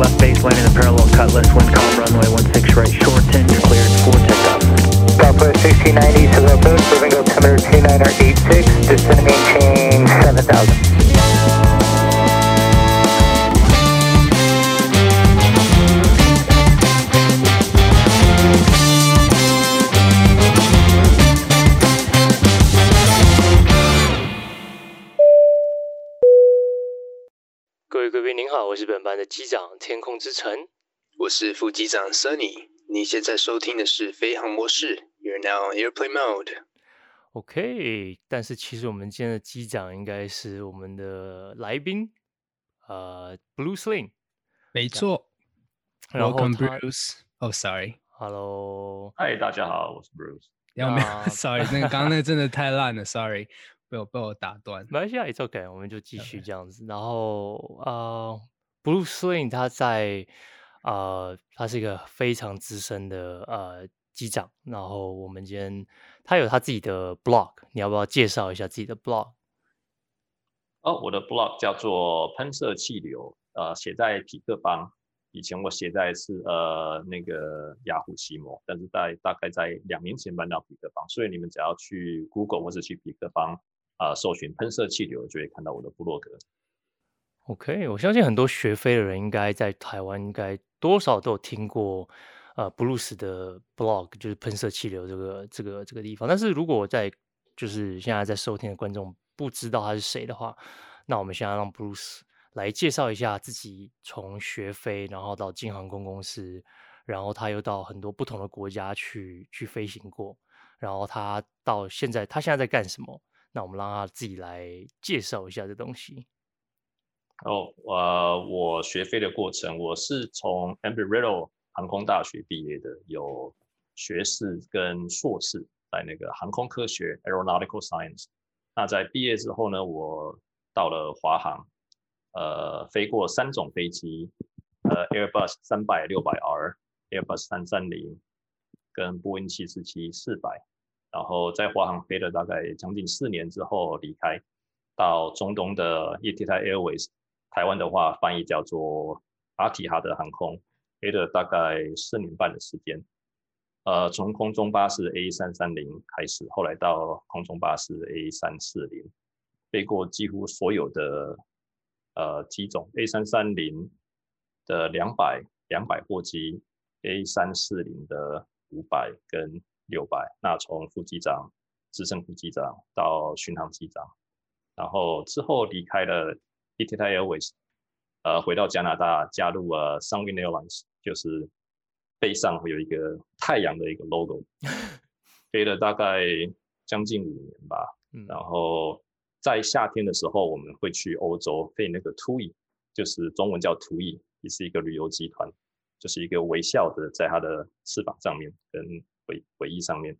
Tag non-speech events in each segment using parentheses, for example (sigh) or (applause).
left base landing the parallel cutlass, wind calm runway 16 right, shorten, you're cleared for takeoff. Southwest 1690, civil approach, moving altimeter 2986, descending maintain 7000. 是本班的机长天空之城，我是副机长 Sunny。你现在收听的是飞航模式，You're now on airplane mode。OK，但是其实我们今天的机长应该是我们的来宾，呃，Blue Sling。没错。Welcome Bruce。Oh sorry。Hello。嗨，大家好，我是 Bruce。要没有？(laughs) Sorry，那个刚刚那真的太烂了，Sorry。被我被我打断，没关系啊，It's OK，我们就继续这样子。Okay. 然后呃，Blue Sling 他在呃，他是一个非常资深的呃机长。然后我们今天他有他自己的 blog，你要不要介绍一下自己的 blog？哦，我的 blog 叫做喷射气流，呃，写在匹克邦。以前我写在是呃那个雅虎奇摩，但是在大概在两年前搬到痞客邦，所以你们只要去 Google 或者去痞客邦。啊、呃，搜寻喷射气流就会看到我的部落格。OK，我相信很多学飞的人应该在台湾应该多少都有听过，呃，Bruce 的 blog 就是喷射气流这个这个这个地方。但是如果在就是现在在收听的观众不知道他是谁的话，那我们现在让 Bruce 来介绍一下自己从学飞，然后到进航空公司，然后他又到很多不同的国家去去飞行过，然后他到现在他现在在干什么？那我们让他自己来介绍一下这东西。哦，呃，我学飞的过程，我是从 Embry-Riddle 航空大学毕业的，有学士跟硕士在那个航空科学 Aeronautical Science。那在毕业之后呢，我到了华航，呃，飞过三种飞机，呃，Airbus 三百六百 R、Airbus 三三零跟波音七四七四百。然后在华航飞了大概将近四年之后离开，到中东的 e t i a Airways，台湾的话翻译叫做阿提哈德航空，飞了大概四年半的时间。呃，从空中巴士 A 三三零开始，后来到空中巴士 A 三四零，飞过几乎所有的呃机种，A 三三零的两百两百货机，A 三四零的五百跟。六百，那从副机长、资深副机长到巡航机长，然后之后离开了 Etihad Airways，呃，回到加拿大加入了 Sunwing Airlines，就是背上会有一个太阳的一个 logo，(laughs) 飞了大概将近五年吧。然后在夏天的时候，我们会去欧洲飞那个 TUI，就是中文叫 TUI，也是一个旅游集团，就是一个微笑的在它的翅膀上面跟。尾尾翼上面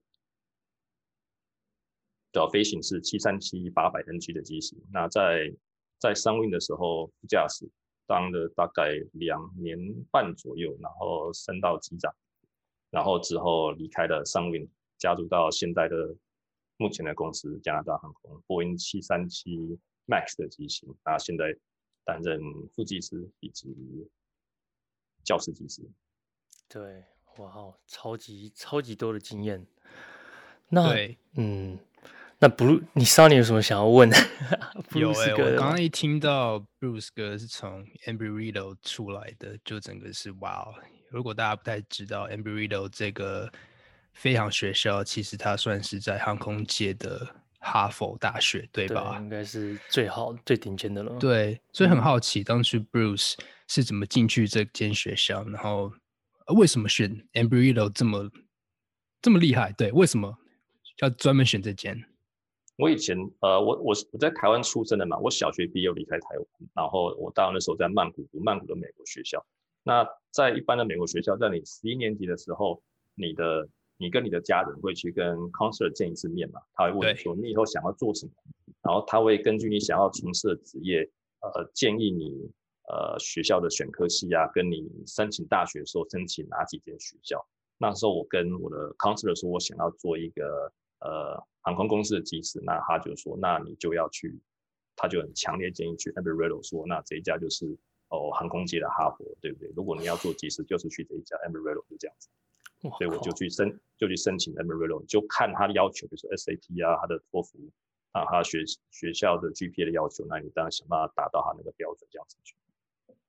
的飞行是七三七八百 NG 的机型。那在在 Sunwing 的时候，副驾驶当了大概两年半左右，然后升到机长，然后之后离开了 Sunwing，加入到现在的目前的公司加拿大航空波音七三七 MAX 的机型。那现在担任副机师以及教师机师。对。哇哦，超级超级多的经验。那对嗯，那 Blue，你 Sunny 有什么想要问的？(laughs) 有哎、欸，我刚刚一听到 Bruce 哥是从 Embry-Riddle 出来的，就整个是哇哦。如果大家不太知道 Embry-Riddle 这个飞航学校，其实它算是在航空界的哈佛大学，对吧？对，应该是最好最顶尖的了。对，所以很好奇，当初 Bruce 是怎么进去这间学校，然后。为什么选 Embry-Riddle 这么这么厉害？对，为什么要专门选这间？我以前呃，我我我在台湾出生的嘛，我小学毕业离开台湾，然后我到那时候在曼谷读曼谷的美国学校。那在一般的美国学校，在你十一年级的时候，你的你跟你的家人会去跟 counselor 见一次面嘛？他会问你说你以后想要做什么，然后他会根据你想要从事的职业，呃，建议你。呃，学校的选科系啊，跟你申请大学的时候申请哪几间学校？那时候我跟我的 counselor 说，我想要做一个呃航空公司的机师，那他就说，那你就要去，他就很强烈建议去 Embry-Riddle 说，那这一家就是哦航空界的哈佛，对不对？如果你要做机师，就是去这一家 Embry-Riddle 就这样子。所以我就去申就去申请 Embry-Riddle，就看他的要求，比如说 SAT 啊，他的托福啊，他学学校的 GPA 的要求，那你当然想办法达到他那个标准，这样子去。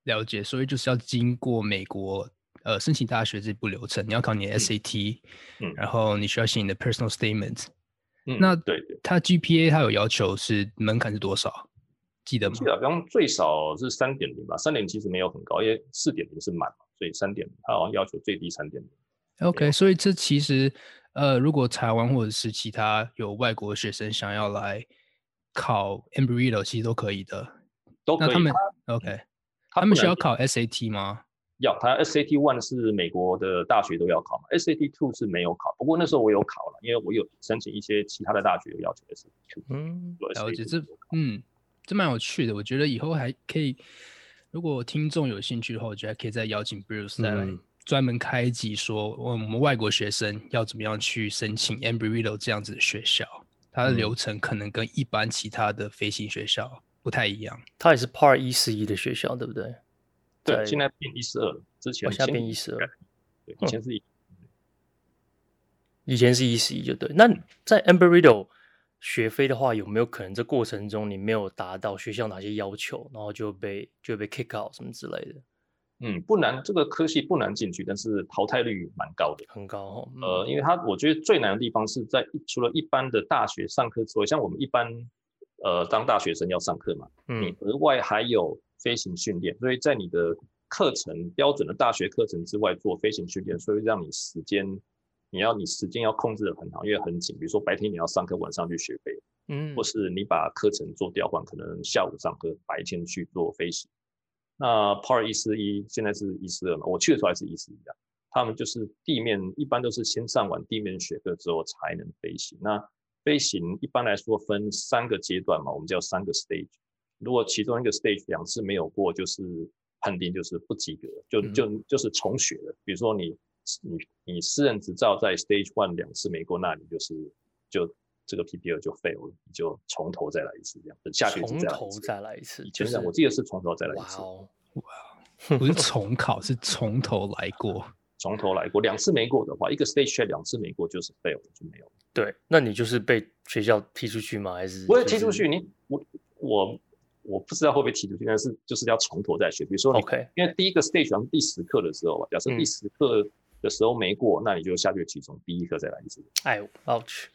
了解，所以就是要经过美国呃申请大学这步流程，你要考你的 SAT，嗯，然后你需要写你的 personal statement，嗯，那对对，他 GPA 他有要求是门槛是多少？记得吗？记得，好像最少是三点零吧，三点零其实没有很高，因为四点零是满嘛，所以三点零他好像要求最低三点零。OK，所以这其实呃，如果台湾或者是其他有外国学生想要来考 Embry-Riddle，其实都可以的，都可以。那他们 OK。他们需要考 SAT 吗？要，他 SAT One 是美国的大学都要考嘛，SAT Two 是没有考。不过那时候我有考了，因为我有申请一些其他的大学有要求 SAT Two。嗯，了解这，嗯，这蛮有趣的。我觉得以后还可以，如果听众有兴趣的话，我觉得还可以再邀请 Bruce 再来专门开一集，说我们外国学生要怎么样去申请 Embry-Riddle 这样子的学校，它的流程可能跟一般其他的飞行学校。不太一样，它也是 Part 一四一的学校，对不对？对，现在变一四二了。之前现在变一四二，对，以前是一，以前是一四一就对。那在 Embry-Riddle 学飞的话，有没有可能这过程中你没有达到学校哪些要求，然后就被就被 kick out 什么之类的？嗯，不难，这个科系不难进去，但是淘汰率蛮高的，很高哦。嗯、呃，因为它我觉得最难的地方是在除了一般的大学上课之外，像我们一般。呃，当大学生要上课嘛，嗯，你额外还有飞行训练，所以在你的课程标准的大学课程之外做飞行训练，所以让你时间，你要你时间要控制的很好，因为很紧。比如说白天你要上课，晚上去学飞，嗯，或是你把课程做调换，可能下午上课，白天去做飞行。那 Part 一四一现在是一四二嘛，我去的时候还是一四一啊，他们就是地面一般都是先上完地面学课之后才能飞行。那飞行一般来说分三个阶段嘛，我们叫三个 stage。如果其中一个 stage 两次没有过，就是判定就是不及格，就就就是重学了。比如说你你你私人执照在 stage one 两次没过，那你就是就这个 PPL 就 fail 了，你就从头再来一次这样。等下学期再来一次。从头再来一次。以前我记得是从头再来一次。哇，不是重考，是从头来过。(laughs) 从头来过，两次没过的话，一个 stage 两次没过就是 fail 就没有。对，那你就是被学校踢出去吗？还是、就是？不会踢出去，你我我我不知道会不会提出去，但是就是要从头再学。比如说，OK，因为第一个 stage 好像第十课的时候吧，假设第十课的时候没过，嗯、那你就下学期从第一课再来一次。哎呦，我去！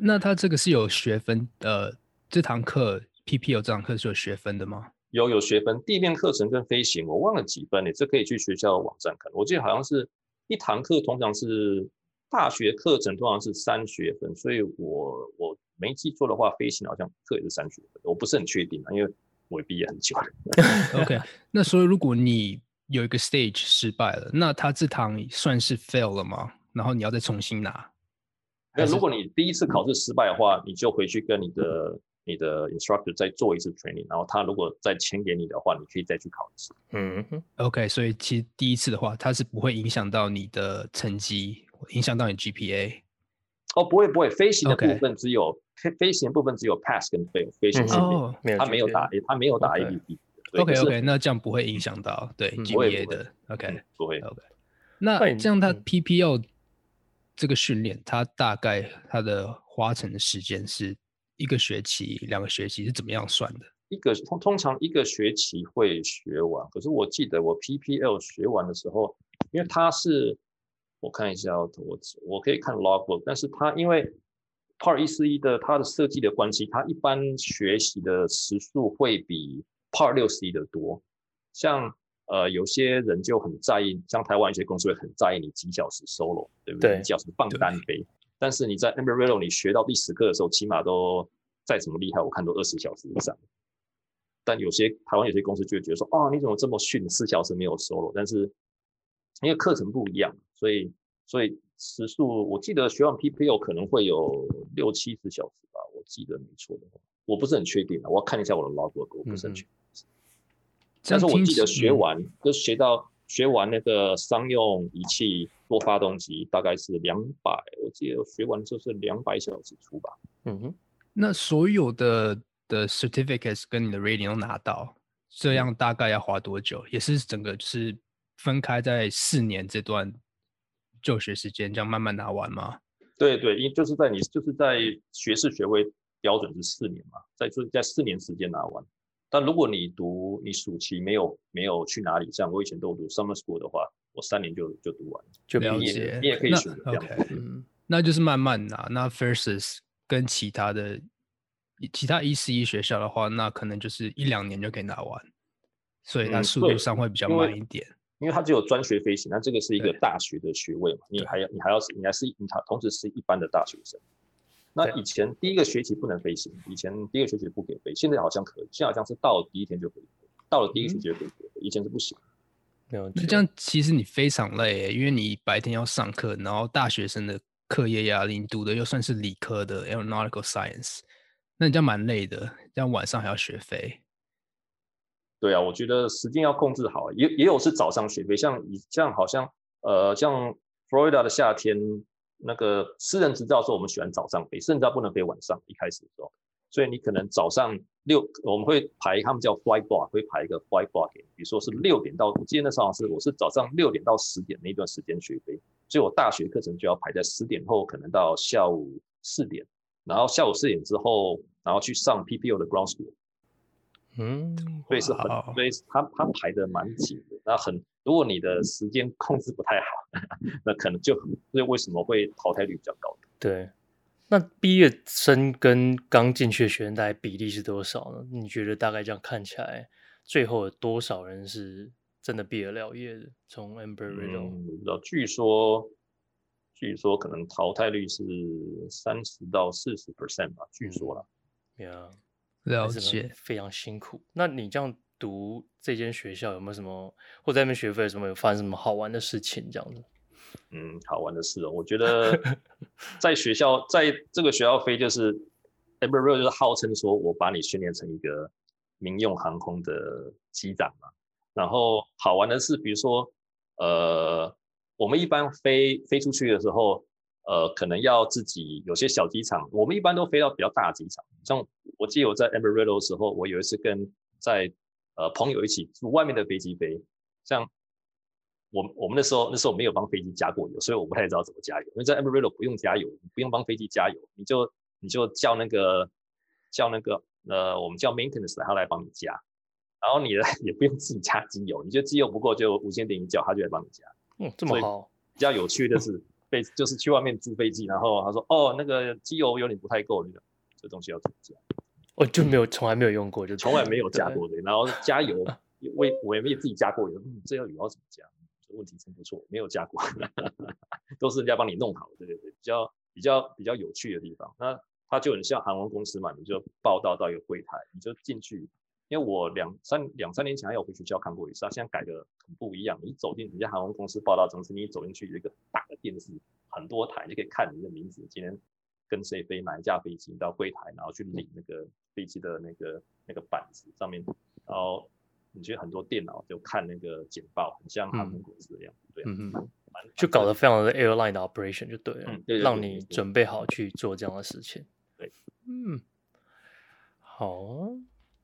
那他这个是有学分的，这堂课 PP 有这堂课是有学分的吗？有有学分，地面课程跟飞行我忘了几分，你这可以去学校的网站看。我记得好像是一堂课通常是。大学课程通常是三学分，所以我我没记错的话，飞行好像课也是三学分，我不是很确定啊，因为我也毕业很久了。(laughs) OK，那所以如果你有一个 stage 失败了，那他这堂算是 fail 了吗？然后你要再重新拿？那如果你第一次考试失败的话，你就回去跟你的你的 instructor 再做一次 training，然后他如果再签给你的话，你可以再去考一次。嗯，OK，所以其实第一次的话，它是不会影响到你的成绩。影响到你 GPA？哦，不会不会，飞行的部分只有飞飞行的部分只有 pass 跟 fail，飞行哦，他没有打 A，他没有打 APB。OK OK，那这样不会影响到对 G B A 的。OK 不会 OK。那这样他 PPL 这个训练，他大概他的花成的时间是一个学期、两个学期是怎么样算的？一个通通常一个学期会学完，可是我记得我 PPL 学完的时候，因为他是。我看一下，我我可以看 logbook，但是它因为 Part 一四一的它的设计的关系，它一般学习的时数会比 Part 六十一的多。像呃有些人就很在意，像台湾一些公司会很在意你几小时 solo，对不对？对几小时放单飞。但是你在 Embry-Riddle 你学到第十课的时候，起码都再怎么厉害，我看都二十小时以上。但有些台湾有些公司就会觉得说，哦，你怎么这么逊，四小时没有 solo？但是因为课程不一样。所以，所以时速我记得学完 PPL 可能会有六七十小时吧，我记得没错的话，我不是很确定啊，我要看一下我的 logbook，我不是很确定。嗯、但是我记得学完、嗯、就学到学完那个商用仪器多发动机大概是两百，我记得学完就是两百小时出吧。嗯哼，那所有的的 certificates 跟你的 rating 都拿到，这样大概要花多久？也是整个就是分开在四年这段就学时间，这样慢慢拿完吗？对对，因就是在你就是在学士学位标准是四年嘛，在就是在四年时间拿完。但如果你读你暑期没有没有去哪里，像我以前都读 summer school 的话，我三年就就读完，就毕业。你也可以选择这样。Okay, 嗯，那就是慢慢拿。那 versus 跟其他的。其他一四一学校的话，那可能就是一两年就可以拿完，所以它速度上会比较慢一点。嗯、因为它只有专学飞行，那这个是一个大学的学位嘛，你还要你还要你还是你同时是一般的大学生。那以前第一个学期不能飞行，以前第一个学期不给飞，现在好像可以，现在好像是到了第一天就可以飞，到了第一个学期就可以飞，以前是不行。没有，就这样其实你非常累、欸，因为你白天要上课，然后大学生的课业压力，你读的又算是理科的 Aeronautical Science。那你这样蛮累的，这样晚上还要学飞。对啊，我觉得时间要控制好，也也有是早上学飞，像你像好像呃像 Florida 的夏天，那个私人执照的时候，我们喜欢早上飞，甚至不能飞晚上，一开始的时候，所以你可能早上六，我们会排他们叫 flight block，会排一个 flight block 给，比如说是六点到，我记得那时候是我是早上六点到十点那段时间学飞，所以我大学课程就要排在十点后，可能到下午四点，然后下午四点之后。然后去上 PPO 的 ground school，嗯，所以是很，所以他他排的蛮紧的。那很，如果你的时间控制不太好，那可能就，所以为什么会淘汰率比较高？对，那毕业生跟刚进去的学生大概比例是多少呢？你觉得大概这样看起来，最后有多少人是真的毕得了业的？从 Embry-Riddle，嗯，不知道，据说。据说可能淘汰率是三十到四十 percent 吧，据说了。Yeah，了解，非常辛苦。那你这样读这间学校有没有什么，或在那边学费什么有发生什么好玩的事情？这样子？嗯，好玩的事哦，我觉得 (laughs) 在学校在这个学校飞就是 Embry-Riddle 就是号称说我把你训练成一个民用航空的机长嘛。然后好玩的是，比如说呃。我们一般飞飞出去的时候，呃，可能要自己有些小机场。我们一般都飞到比较大的机场。像我记得我在 Embry-Riddle 的时候，我有一次跟在呃朋友一起住外面的飞机飞。像我我们那时候那时候没有帮飞机加过油，所以我不太知道怎么加油。因为在 Embry-Riddle 不用加油，不用帮飞机加油，你就你就叫那个叫那个呃我们叫 maintenance 他来帮你加，然后你呢也不用自己加机油，你觉得机油不够就无线电一叫，他就来帮你加。嗯，这么好。比较有趣的是，飞就是去外面租飞机，然后他说：“哦，那个机油有点不太够，那个这东西要怎么加？”我就没有，从来没有用过，就从来没有加过的。然后加油，我我也没有自己加过油。嗯，这要油要怎么加？这问题真不错，没有加过，(laughs) 都是人家帮你弄好。对对对，比较比较比较有趣的地方。那它就很像航空公司嘛，你就报到到一个柜台，你就进去。因为我两三两三年前还有回学校看过一次，他现在改的很不一样。你走进人家航空公司报道中心，你走进去有一个大的电视，很多台，你可以看你的名字，今天跟谁飞哪一架飞机，到柜台，然后去领那个飞机的那个那个板子上面，然后你觉得很多电脑就看那个简报，很像航空公司的样子，嗯、对，嗯嗯，就搞得非常的 airline 的 operation 就对了，嗯、对对对，让你准备好去做这样的事情，对，嗯，好。啊。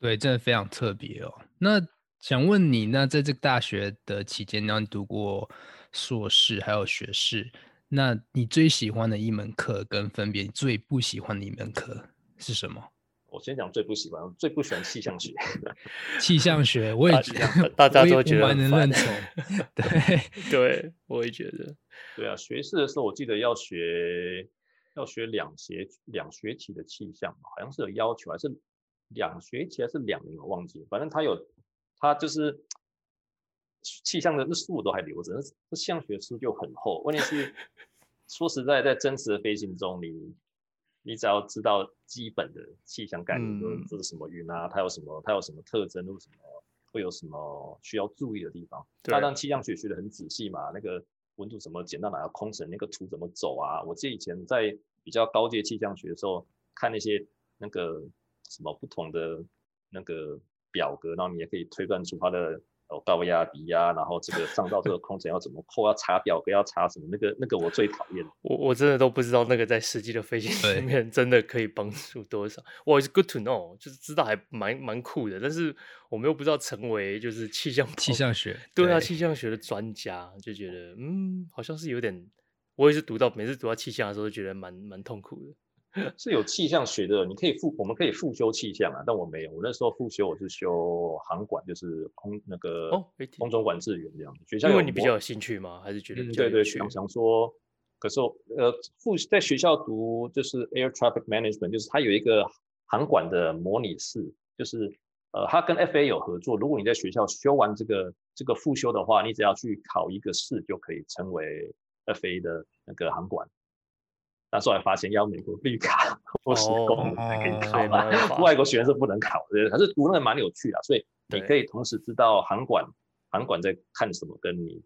对，真的非常特别哦。那想问你，那在这个大学的期间，然后你读过硕士还有学士，那你最喜欢的一门课跟分别最不喜欢的一门课是什么？我先讲最不喜欢，最不喜欢气象学。(laughs) 气象学，我也 (laughs) 觉得大家都觉得蛮能认同。(laughs) 对，对，我也觉得。对啊，学士的时候我记得要学要学两学两学期的气象，好像是有要求还是？两学期还是两年，我忘记了。反正他有，他就是气象的那书我都还留着，那气象学书就很厚。问题是，(laughs) 说实在，在真实的飞行中，你你只要知道基本的气象概念，都、嗯、是什么云啊，它有什么，它有什么特征，或什么会有什么需要注意的地方。他让气象学学的很仔细嘛，那个温度怎么减到哪个空层，那个图怎么走啊？我记得以前在比较高阶气象学的时候，看那些那个。什么不同的那个表格，然后你也可以推断出它的哦，高压低压，然后这个上到这个空层要怎么扣，要查表格要查什么，那个那个我最讨厌。我我真的都不知道那个在实际的飞行里面真的可以帮助多少。我是 good to know，就是知道还蛮蛮酷的，但是我们又不知道成为就是气象气象学，对啊，气象学的专家就觉得嗯，好像是有点。我也是读到每次读到气象的时候，都觉得蛮蛮痛苦的。(laughs) 是有气象学的，你可以复，我们可以复修气象啊，但我没有。我那时候复修，我是修航管，就是空那个空中管制员这样。学校因为你比较有兴趣吗？还是觉得比较有趣？对对，想想说，可是呃，复在学校读就是 air traffic management，就是它有一个航管的模拟室，就是呃，它跟 FA 有合作。如果你在学校修完这个这个复修的话，你只要去考一个试就可以成为 FA 的那个航管。那时候还发现要美国绿卡或是公才可以考，oh, (laughs) 外国学生是不能考的。可是读那个蛮有趣的，所以你可以同时知道航管航管在看什么，跟你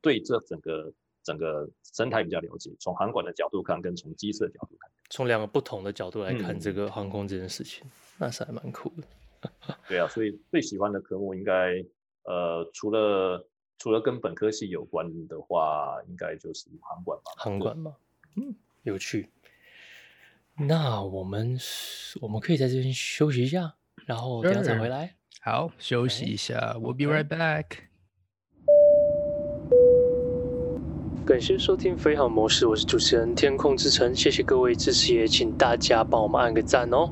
对这整个整个生态比较了解。从航管的角度看，跟从机师的角度看，从两个不同的角度来看这个航空这件事情，嗯、那是还蛮酷的。(laughs) 对啊，所以最喜欢的科目应该呃，除了除了跟本科系有关的话，应该就是航管吧。航管吧，嗯。有趣，那我们我们可以在这边休息一下，然后等下再回来。好，休息一下，We'll be right back。感谢收听飞航模式，我是主持人天空之城，谢谢各位支持，也请大家帮我们按个赞哦，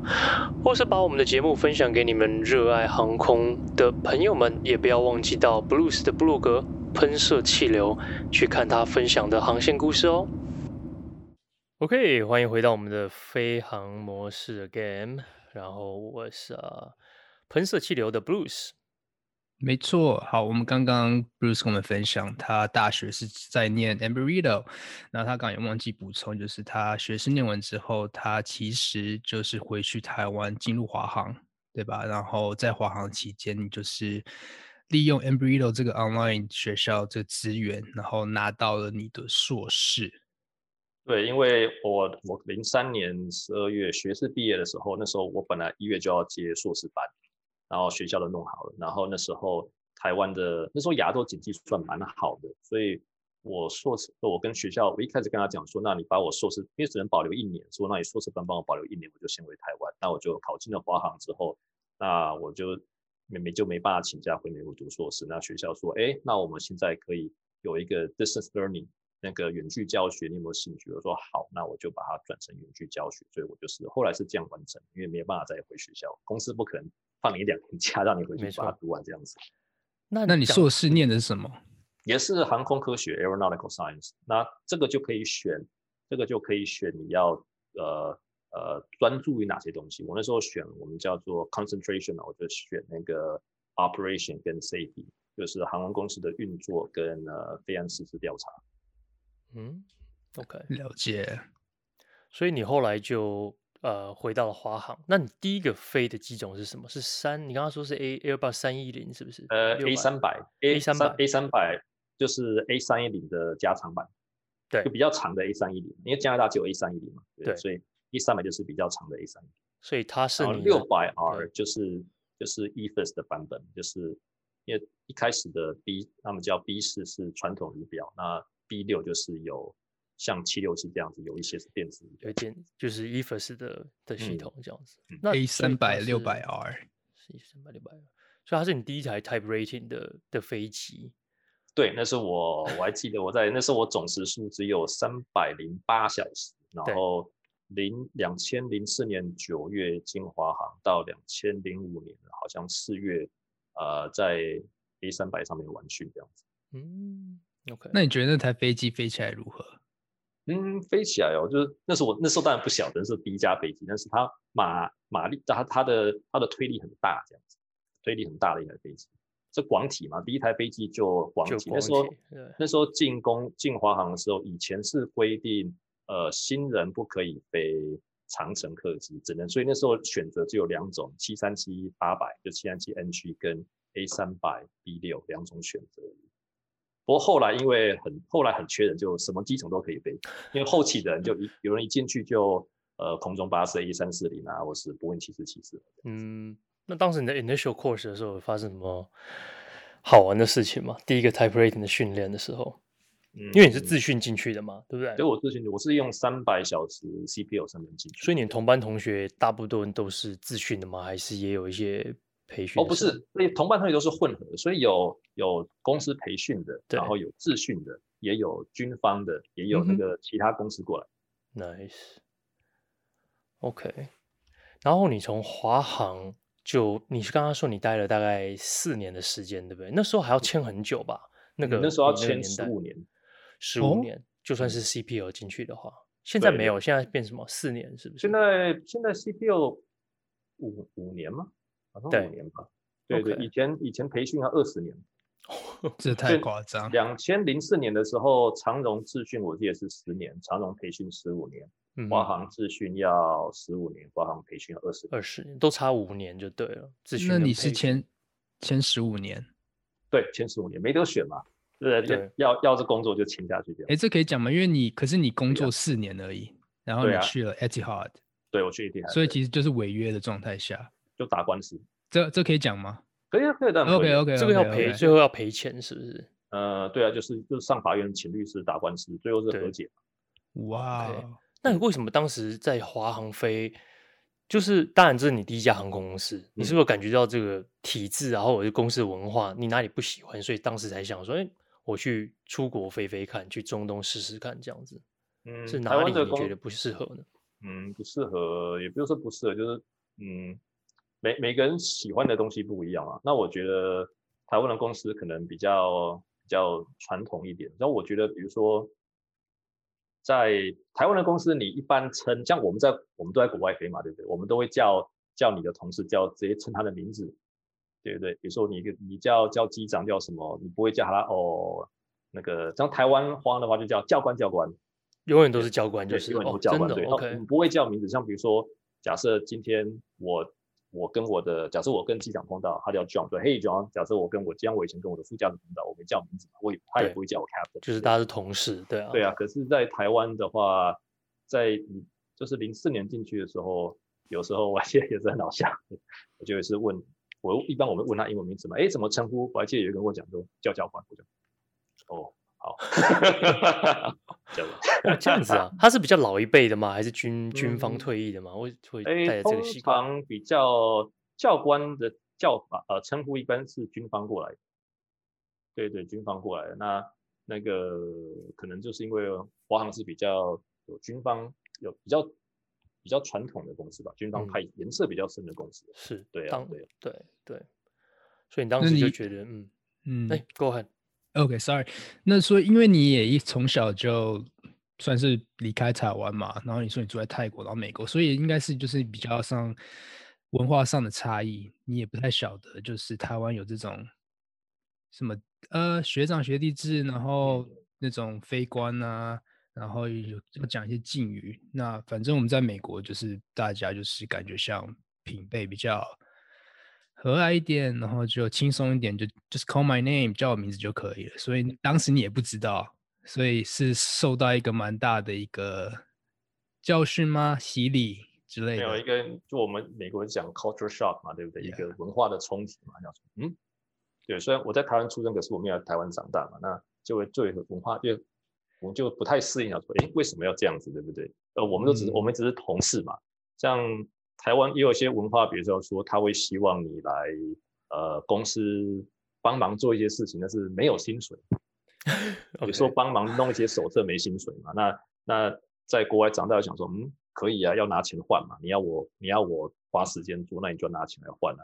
或是把我们的节目分享给你们热爱航空的朋友们，也不要忘记到 Blues 的部落格喷射气流去看他分享的航线故事哦。OK，欢迎回到我们的飞航模式 game。然后我是啊，喷射气流的 Bruce。没错，好，我们刚刚 Bruce 跟我们分享，他大学是在念 Embry-Riddle，然后他刚刚也忘记补充，就是他学士念完之后，他其实就是回去台湾进入华航，对吧？然后在华航期间，你就是利用 Embry-Riddle 这个 online 学校这资源，然后拿到了你的硕士。对，因为我我零三年十二月学士毕业的时候，那时候我本来一月就要接硕士班，然后学校都弄好了，然后那时候台湾的那时候亚洲经济算蛮好的，所以我硕士我跟学校我一开始跟他讲说，那你把我硕士因为只能保留一年，说那你硕士班帮我保留一年，我就先回台湾，那我就考进了华航之后，那我就没没就没办法请假回美国读硕士，那学校说，哎，那我们现在可以有一个 distance learning。那个远距教学，你有没有兴趣？我说好，那我就把它转成远距教学。所以我就是后来是这样完成，因为没有办法再回学校，公司不可能放你一两天假让你回去把它读完这样子。那那你硕士念的是什么？也是航空科学 （Aeronautical Science）。那这个就可以选，这个就可以选你要呃呃专注于哪些东西。我那时候选我们叫做 concentration，我就选那个 operation 跟 safety，就是航空公司的运作跟呃飞安失事调查。嗯，OK，了解。所以你后来就呃回到了华航。那你第一个飞的机种是什么？是三？你刚刚说是 A Airbus 三一零是不是？呃，A 三百，A 三百，A 三百就是 A 三一零的加长版，对，就比较长的 A 三一零。因为加拿大只有 A 三一零嘛，对，所以 A 三百就是比较长的 A 三一零。所以它是六百 R 就是就是 EFIRST 的版本，就是因为一开始的 B 他们叫 B 四是传统仪表，那 B 六就是有像七六七这样子，有一些是电子，有电就是 EFIRST 的的系统这样子。嗯、那 A 三百六百 R 是 A 三百六百 R，所以它是你第一台 Type Rating 的的飞机。对，那是我我还记得我在那时候我总时数只有三百零八小时，然后零两千零四年九月进华航到两千零五年好像四月呃在 A 三百上面完训这样子。嗯。OK，那你觉得那台飞机飞起来如何？嗯，飞起来哦，就是那时候我那时候当然不晓得是第一架飞机，但是它马马力，它它的它的推力很大，这样子，推力很大的一台飞机。这广体嘛，第一台飞机就广体。那时候那时候进攻进华航的时候，以前是规定，呃，新人不可以飞长程客机，只能所以那时候选择只有两种，七三七八百就七三七 NG 跟 A 三百 B 六两种选择。不过后来因为很后来很缺人，就什么机种都可以飞。因为后期的人就一有人一进去就呃空中巴士 A 三四零啊，或是波音七四七四。嗯，那当时你的 initial course 的时候发生什么好玩的事情吗？第一个 type rating 的训练的时候，嗯，因为你是自训进去的嘛，对不对？对，我自训，我是用三百小时 CPU 上面进去。所以你同班同学大部分都是自训的吗？还是也有一些培训？哦，不是，那同伴同学都是混合的，所以有有公司培训的，然后有自训的，也有军方的，也有那个其他公司过来。嗯、Nice，OK。然后你从华航就，你是刚刚说你待了大概四年的时间，对不对？那时候还要签很久吧？那个那时候要签十五年，十五年，哦、就算是 CPO 进去的话，现在没有，现在变什么？四年是不是？现在现在 CPO 五五年吗？好像五年吧。对对，以前以前培训要二十年，(laughs) 这太夸张。两千零四年的时候，长荣智训我记得是十年，长荣培训十五年。华航智训要十五年，华航培训二十二十年，都差五年就对了。智训那你是签签十五年？对，签十五年没得选嘛，对不对？要要这工作就签下去这样。哎，这可以讲吗？因为你可是你工作四年而已，然后你去了 Etihad，对，我去 Etihad，所以其实就是违约的状态下就打官司。这这可以讲吗？可以啊，可以的。OK OK，这个要赔，最后要赔钱是不是？呃，对啊，就是就是上法院请律师打官司，最后是和解。哇。那你为什么当时在华航飞？就是当然这是你第一家航空公司，你是不是感觉到这个体制，然后我的公司的文化，你哪里不喜欢，所以当时才想说，哎，我去出国飞飞看，去中东试试看这样子。嗯，是哪里你觉得不适合呢？嗯，不适合，也不是说不适合，就是嗯，每每个人喜欢的东西不一样啊。那我觉得台湾的公司可能比较比较传统一点，然后我觉得比如说。在台湾的公司，你一般称，像我们在我们都在国外飞嘛，对不对？我们都会叫叫你的同事叫直接称他的名字，对不对？比如说你你叫叫机长叫什么，你不会叫他哦那个，像台湾话的话就叫教官教官，永远都是教官，就是永远都教官，对，我们不会叫名字。像比如说，假设今天我。我跟我的假设，我跟机长碰到，他叫 John，对，Hey John。假设我跟我，像我以前跟我的副驾驶碰到，我没叫名字嘛，我也他也不会叫我 Captain，就是大家是同事，对啊，对啊。可是，在台湾的话，在你就是零四年进去的时候，有时候我现在也是很好笑，我就会是问我一般我们问他英文名字嘛，哎，怎么称呼？我还记得有人跟我讲说叫教官，我就哦。好，(laughs) (laughs) 这样子啊，他是比较老一辈的吗？还是军军方退役的吗？会会带着这个习惯？通常比较教官的叫法，呃，称呼一般是军方过来的。对对，军方过来的。那那个可能就是因为华航是比较有军方有比较比较传统的公司吧，军方派颜色比较深的公司。是对啊，对对对。所以你当时就觉得，嗯嗯，哎，Go ahead。OK，Sorry，、okay, 那所以因为你也一从小就算是离开台湾嘛，然后你说你住在泰国，然后美国，所以应该是就是比较上文化上的差异，你也不太晓得，就是台湾有这种什么呃学长学弟制，然后那种非官啊，然后有要讲一些敬语，那反正我们在美国就是大家就是感觉像平辈比较。和蔼一点，然后就轻松一点，就 just call my name，叫我名字就可以了。所以当时你也不知道，所以是受到一个蛮大的一个教训吗？洗礼之类的。没有一个，就我们美国人讲 culture shock 嘛，对不对.一个文化的冲击嘛，叫嗯，对。虽然我在台湾出生，可是我们要在台湾长大嘛，那就会作为文化，就我们就不太适应，要说，哎，为什么要这样子，对不对？呃，我们都只是、嗯、我们只是同事嘛，像。台湾也有一些文化，比如说说他会希望你来呃公司帮忙做一些事情，但是没有薪水。(laughs) 比如说帮忙弄一些手册没薪水嘛。那那在国外长大，想说嗯可以啊，要拿钱换嘛。你要我你要我花时间做，那你就拿钱来换啊。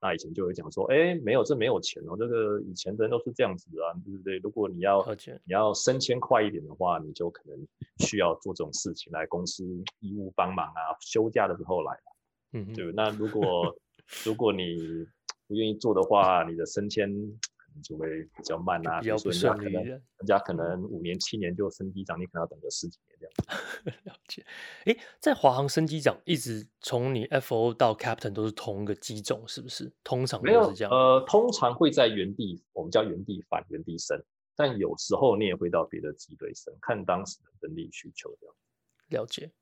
那以前就会讲说，哎，没有这没有钱哦，这个以前的人都是这样子啊，对不对？如果你要你要升迁快一点的话，你就可能需要做这种事情来公司义务帮忙啊，休假的时候来。嗯，对。那如果如果你不愿意做的话，你的升迁可能就会比较慢啊。比较不顺利。人家可能五年七年就升机长，你可能要等个十几年这样子。(laughs) 了解。哎，在华航升机长，一直从你 FO 到 Captain 都是同一个机种，是不是？通常都是这样。呃，通常会在原地，我们叫原地返、原地升。但有时候你也会到别的机队升，看当时的人力需求这样。了解。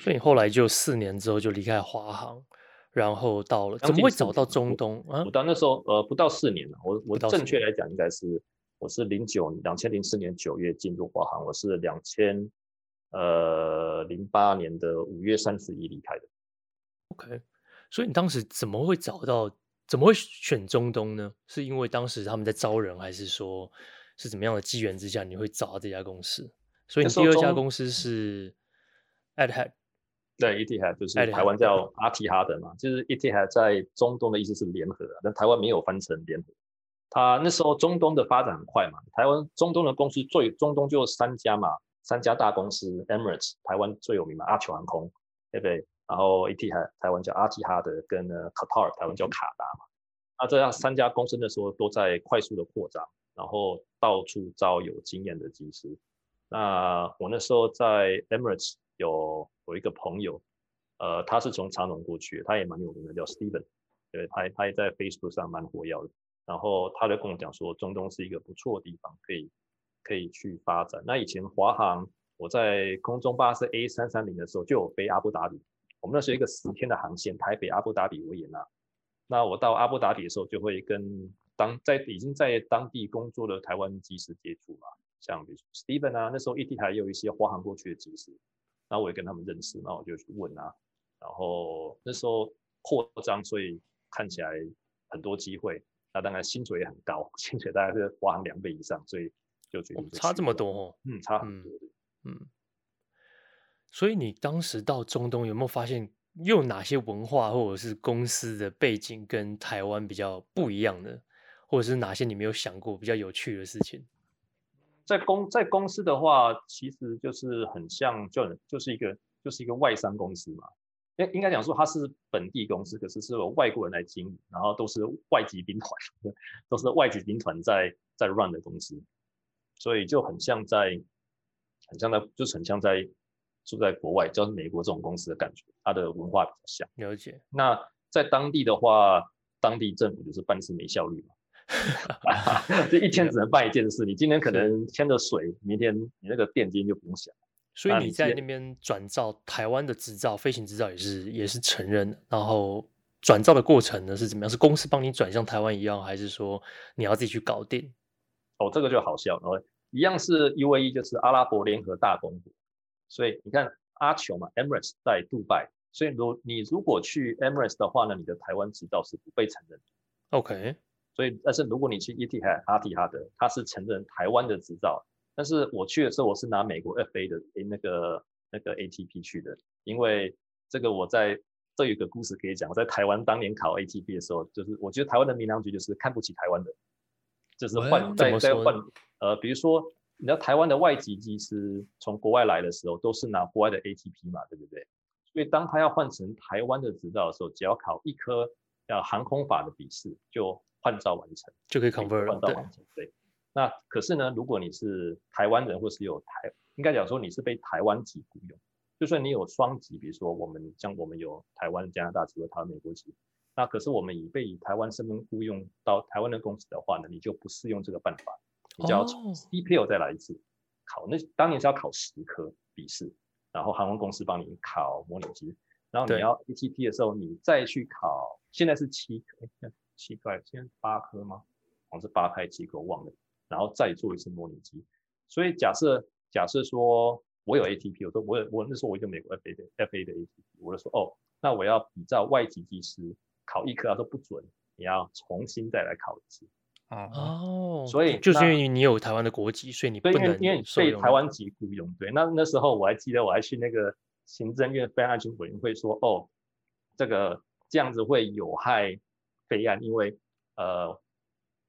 所以你后来就四年之后就离开华航，然后到了怎么会找到中东啊？我到那时候呃不到四年了，我我正确来讲应该是我是零九两千零四年九月进入华航，我是两千呃零八年的五月三十一离开的。OK，所以你当时怎么会找到？怎么会选中东呢？是因为当时他们在招人，还是说是怎么样的机缘之下你会找到这家公司？所以你第二家公司是 Etihad。对，Etihad 就是台湾叫阿提哈德嘛，就是 Etihad 在中东的意思是联合，但台湾没有翻成联合。他那时候中东的发展很快嘛，台湾中东的公司最中东就三家嘛，三家大公司，Emirates 台湾最有名嘛，阿酋航空，对不对？然后 Etihad 台湾叫阿提哈德，跟呢 Qatar 台湾叫卡达嘛。那这样三家公司那时候都在快速的扩张，然后到处招有经验的技师。那我那时候在 Emirates 有。有一个朋友，呃，他是从长隆过去，他也蛮有名的，叫 Steven，对，他他也在 Facebook 上蛮活跃的。然后他就跟我讲说，中东是一个不错的地方，可以可以去发展。那以前华航，我在空中巴士 A 三三零的时候就有飞阿布达比，我们那是一个十天的航线，台北阿布达比维也纳。那我到阿布达比的时候，就会跟当在已经在当地工作的台湾机师接触嘛，像比如说 Steven 啊，那时候 Etihad 也有一些华航过去的机师。然后我也跟他们认识，然后我就去问啊，然后那时候扩张，所以看起来很多机会，那当然薪水也很高，薪水大概是华航两倍以上，所以就决定、哦、差这么多哦，嗯，差很多嗯，嗯，所以你当时到中东有没有发现又有哪些文化或者是公司的背景跟台湾比较不一样的，或者是哪些你没有想过比较有趣的事情？在公在公司的话，其实就是很像，就就是一个就是一个外商公司嘛。应应该讲说，它是本地公司，可是是由外国人来经营，然后都是外籍兵团，(laughs) 都是外籍兵团在在 run 的公司，所以就很像在很像在就是很像在住在国外，就是美国这种公司的感觉，它的文化比较像。了解。那在当地的话，当地政府就是办事没效率嘛。(laughs) 这一天只能办一件事，你今天可能牵着水，明天你那个电金就不用想。所以你在那边转照台湾的执照，飞行执照也是也是承认。然后转照的过程呢是怎么样？是公司帮你转向台湾一样，还是说你要自己去搞定？哦，这个就好笑了。一样是 UAE，就是阿拉伯联合大公国。所以你看阿酋嘛，Emirates 在杜拜。所以如你如果去 Emirates 的话呢，你的台湾执照是不被承认的。OK。所以，但是如果你去 Etihad 阿提哈德，他是承认台湾的执照。但是我去的时候，我是拿美国 FA 的诶那个那个 ATP 去的，因为这个我在这有一个故事可以讲。我在台湾当年考 ATP 的时候，就是我觉得台湾的民航局就是看不起台湾的，就是换在在换呃，比如说你知道台湾的外籍机师从国外来的时候，都是拿国外的 ATP 嘛，对不对？所以当他要换成台湾的执照的时候，只要考一科叫航空法的笔试就。换照完成就可以 convert 照完成，对。对。那可是呢，如果你是台湾人，或是有台，应该讲说你是被台湾籍雇佣，就算你有双籍，比如说我们像我们有台湾、加拿大籍和台湾美国籍，那可是我们已被以台湾身份雇佣到台湾的公司的话呢，你就不适用这个办法，你就要从 CPL 再来一次考。那当年是要考十科笔试，然后航空公司帮你考模拟机，然后你要 ATP 的时候，你再去考，现在是七科。七块，现在八颗吗？好像是八开七颗，我忘了。然后再做一次模拟机。所以假设假设说我有 ATP，我说我有我那时候我一个美国 FA 的 FA 的 ATP，我就说哦，那我要比照外籍技师考一科，他说不准，你要重新再来考一次。哦，所以就是因为你有台湾的国籍，所以你不能因为你被台湾籍雇佣。对，那那时候我还记得我还去那个行政院飞安全委员会说，哦，这个这样子会有害。备案，因为呃，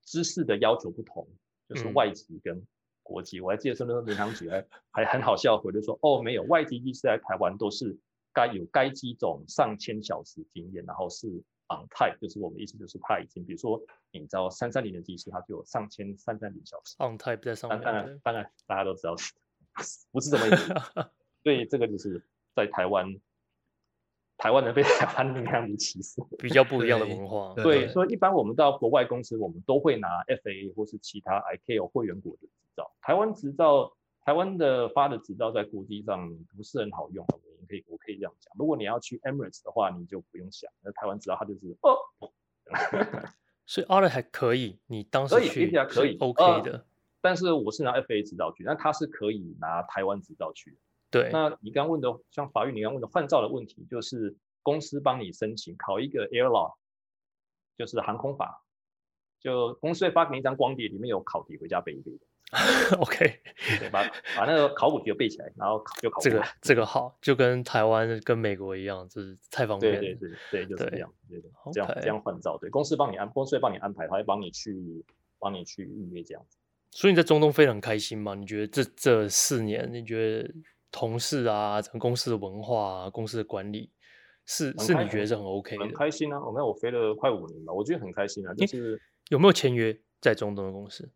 知识的要求不同，就是外籍跟国籍。嗯、我还记得说那时候民航局还还很好笑，回就说哦，没有外籍机师在台湾都是该有该机种上千小时经验，然后是 on type，就是我们意思就是他已经，比如说你知道三三零的机师，他就有上千三三零小时 on type 在上面。当然当然大家都知道是 (laughs) 不是这么意思，(laughs) 所以这个就是在台湾。台湾人被台湾民航局歧视，比较不一样的文化。对，对对，所以一般我们到国外公司，我们都会拿 FAA 或是其他 ICAO 会员国的执照。台湾执照，台湾的发的执照在国际上不是很好用，我可以我可以这样讲。如果你要去 Emirates 的话，你就不用想，那台湾执照它就是哦。(laughs) 所以 Otter 还可以，你当时去可以 OK 的、呃。但是我是拿 FAA 执照去，那他是可以拿台湾执照去。对。那你刚问的像法律，你刚问的换照的问题，就是公司帮你申请考一个 Air Law，就是航空法，就公司会发给你一张光碟，里面有考题，回家背一背。(laughs) OK，对，把把那个考古题背起来，然后考就考。这个这个好，就跟台湾跟美国一样，就是太方便了。对对对对，就是这样，对对，这样这样换照，对，公司帮你安，公司会帮你安排，他会帮你去帮你去预约这样子。所以你在中东飞得很开心吗？你觉得这这四年，你觉得同事啊，整个公司的文化啊，公司的管理，是是你觉得是很 OK 的？很开心啊！我没有我飞了快五年了，我觉得很开心啊。就是有没有签约在中东的公司？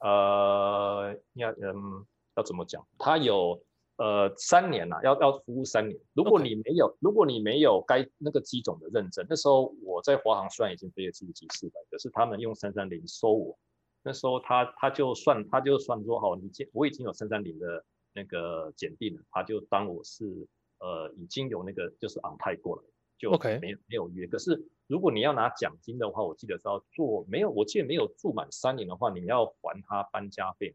呃，要嗯，要怎么讲？他有呃三年呐、啊，要要服务三年。如果你没有.如果你没有该那个机种的认证，那时候我在华航虽然已经飞了七十几次了，可是他们用三三零收我。那时候他他就算他就算说好，你我已经有三三零的那个检定了，他就当我是呃已经有那个就是 on type 过来，就没有 Okay. 没有约。可是。如果你要拿奖金的话，我记得是要做没有，我记得没有住满三年的话，你要还他搬家费。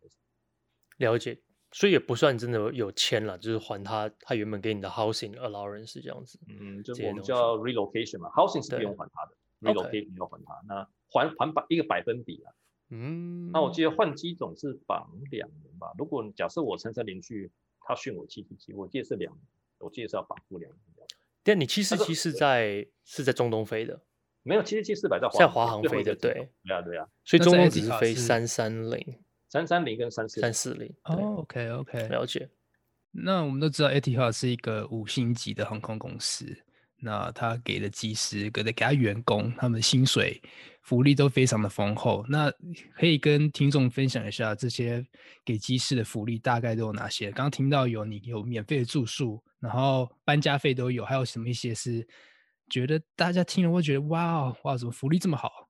了解，所以也不算真的有签了，就是还他他原本给你的 housing allowance 这样子。嗯，就我们叫 relocation 嘛，housing 是不用还他的，relocation 要还他。那还还百一个百分比啊。嗯。那我记得换机种是绑两年吧？如果假设我乘三连续他训我七七七，我记得是两，我记得是要绑付两年。但你七四七是在是在中东飞的，没有七四七四百在在华航飞的，对对啊对啊，所以中东只是飞三三零、三三零跟三四三四零。哦，OK OK，了解。那我们都知道 Etihad 是一个五星级的航空公司，那他给的技师给的给他员工，他们的薪水福利都非常的丰厚。那可以跟听众分享一下这些给技师的福利大概都有哪些？刚刚听到有你有免费的住宿。然后搬家费都有，还有什么一些是觉得大家听了会觉得哇哇，怎么福利这么好？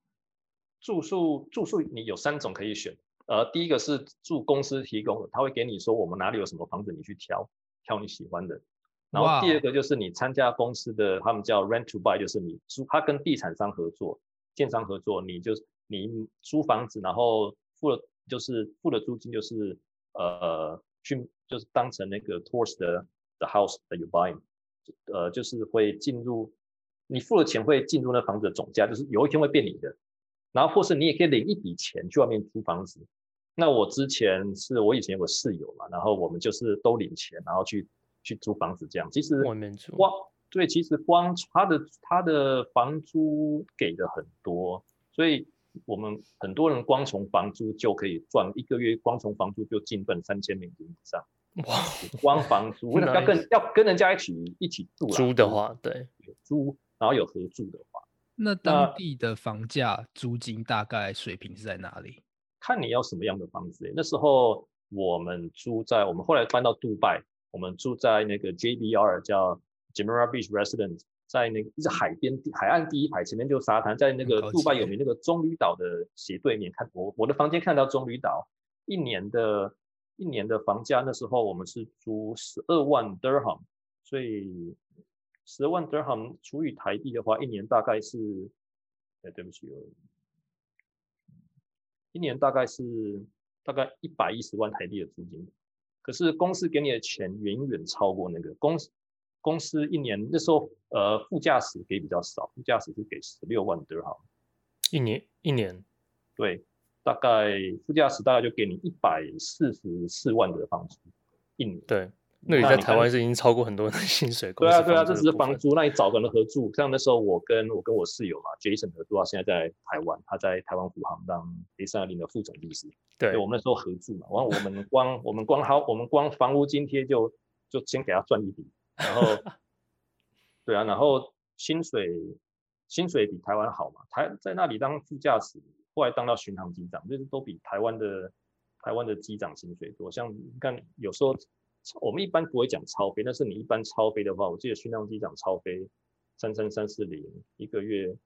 住宿住宿你有三种可以选，呃，第一个是住公司提供的，他会给你说我们哪里有什么房子，你去挑挑你喜欢的。然后第二个就是你参加公司的，他们叫 rent to buy，就是你租，他跟地产商合作，建商合作，你就你租房子，然后付了就是付了租金，就是呃去就是当成那个 tourist 的。The house that you buy，呃，就是会进入，你付了钱会进入那房子的总价，就是有一天会变你的。然后或是你也可以领一笔钱去外面租房子。那我之前是我以前有个室友嘛，然后我们就是都领钱，然后去去租房子这样。其实光对，其实光他的他的房租给的很多，所以我们很多人光从房租就可以赚一个月，光从房租就进赚三千美金以上。哇，光房租 (laughs) 要跟要跟人家一起一起住，租的话，对，租，然后有合住的话，那当地的房价租金大概水平是在哪里？看你要什么样的房子。那时候我们租在，我们后来搬到杜拜，我们住在那个 JBR 叫 Jumeirah Beach Residence，在那个是海边海岸第一排，前面就是沙滩，在那个杜拜有名那个棕榈岛的斜对面，看我我的房间看到棕榈岛，一年的。一年的房价那时候我们是租十二万 dirham，所以十二万 dirham 除以台币的话，一年大概是，哎，对不起，一年大概是大概一百一十万台币的租金。可是公司给你的钱远远超过那个公司，公司一年那时候呃副驾驶给比较少，副驾驶是给十六万 dirham，一年一年，对。大概副驾驶大概就给你一百四十四万的房租一年。对，那你在台湾是已经超过很多人的薪水。对啊，对啊，这只是房租。那你找个人合住，像那时候我跟我跟我室友嘛，Jason 合住啊，现在在台湾，他在台湾虎航当 A320 的副总律师。对，我们那时候合住嘛，完我们光我们光好，我们光房屋津贴就就先给他赚一笔，然后 (laughs) 对啊，然后薪水薪水比台湾好嘛，台在那里当副驾驶。后来当到巡航机长，就是都比台湾的台湾的机长薪水多。像你看，有时候我们一般不会讲超飞，但是你一般超飞的话，我记得训练机长超飞三三三四零一个月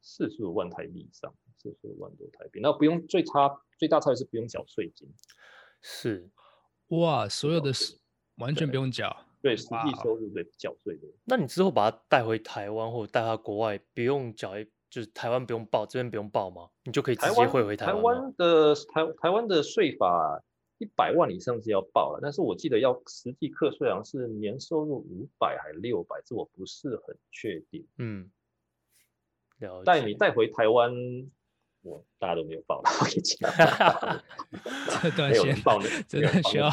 四十五万台币以上，四十五万多台币。那不用最差最大差别是不用缴税金。是，哇，所有的是完全不用缴。对，实际收入对缴税的。那你之后把它带回台湾或者带到国外，不用缴，就是台湾不用报，这边不用报吗？你就可以直接汇回台湾。台湾的台台湾的税法一百万以上是要报了，但是我记得要实际课税好像是年收入五百还是六百，这我不是很确定。嗯。带你带回台湾。我大家都没有报了，我跟你讲，这段时间报的真的需要，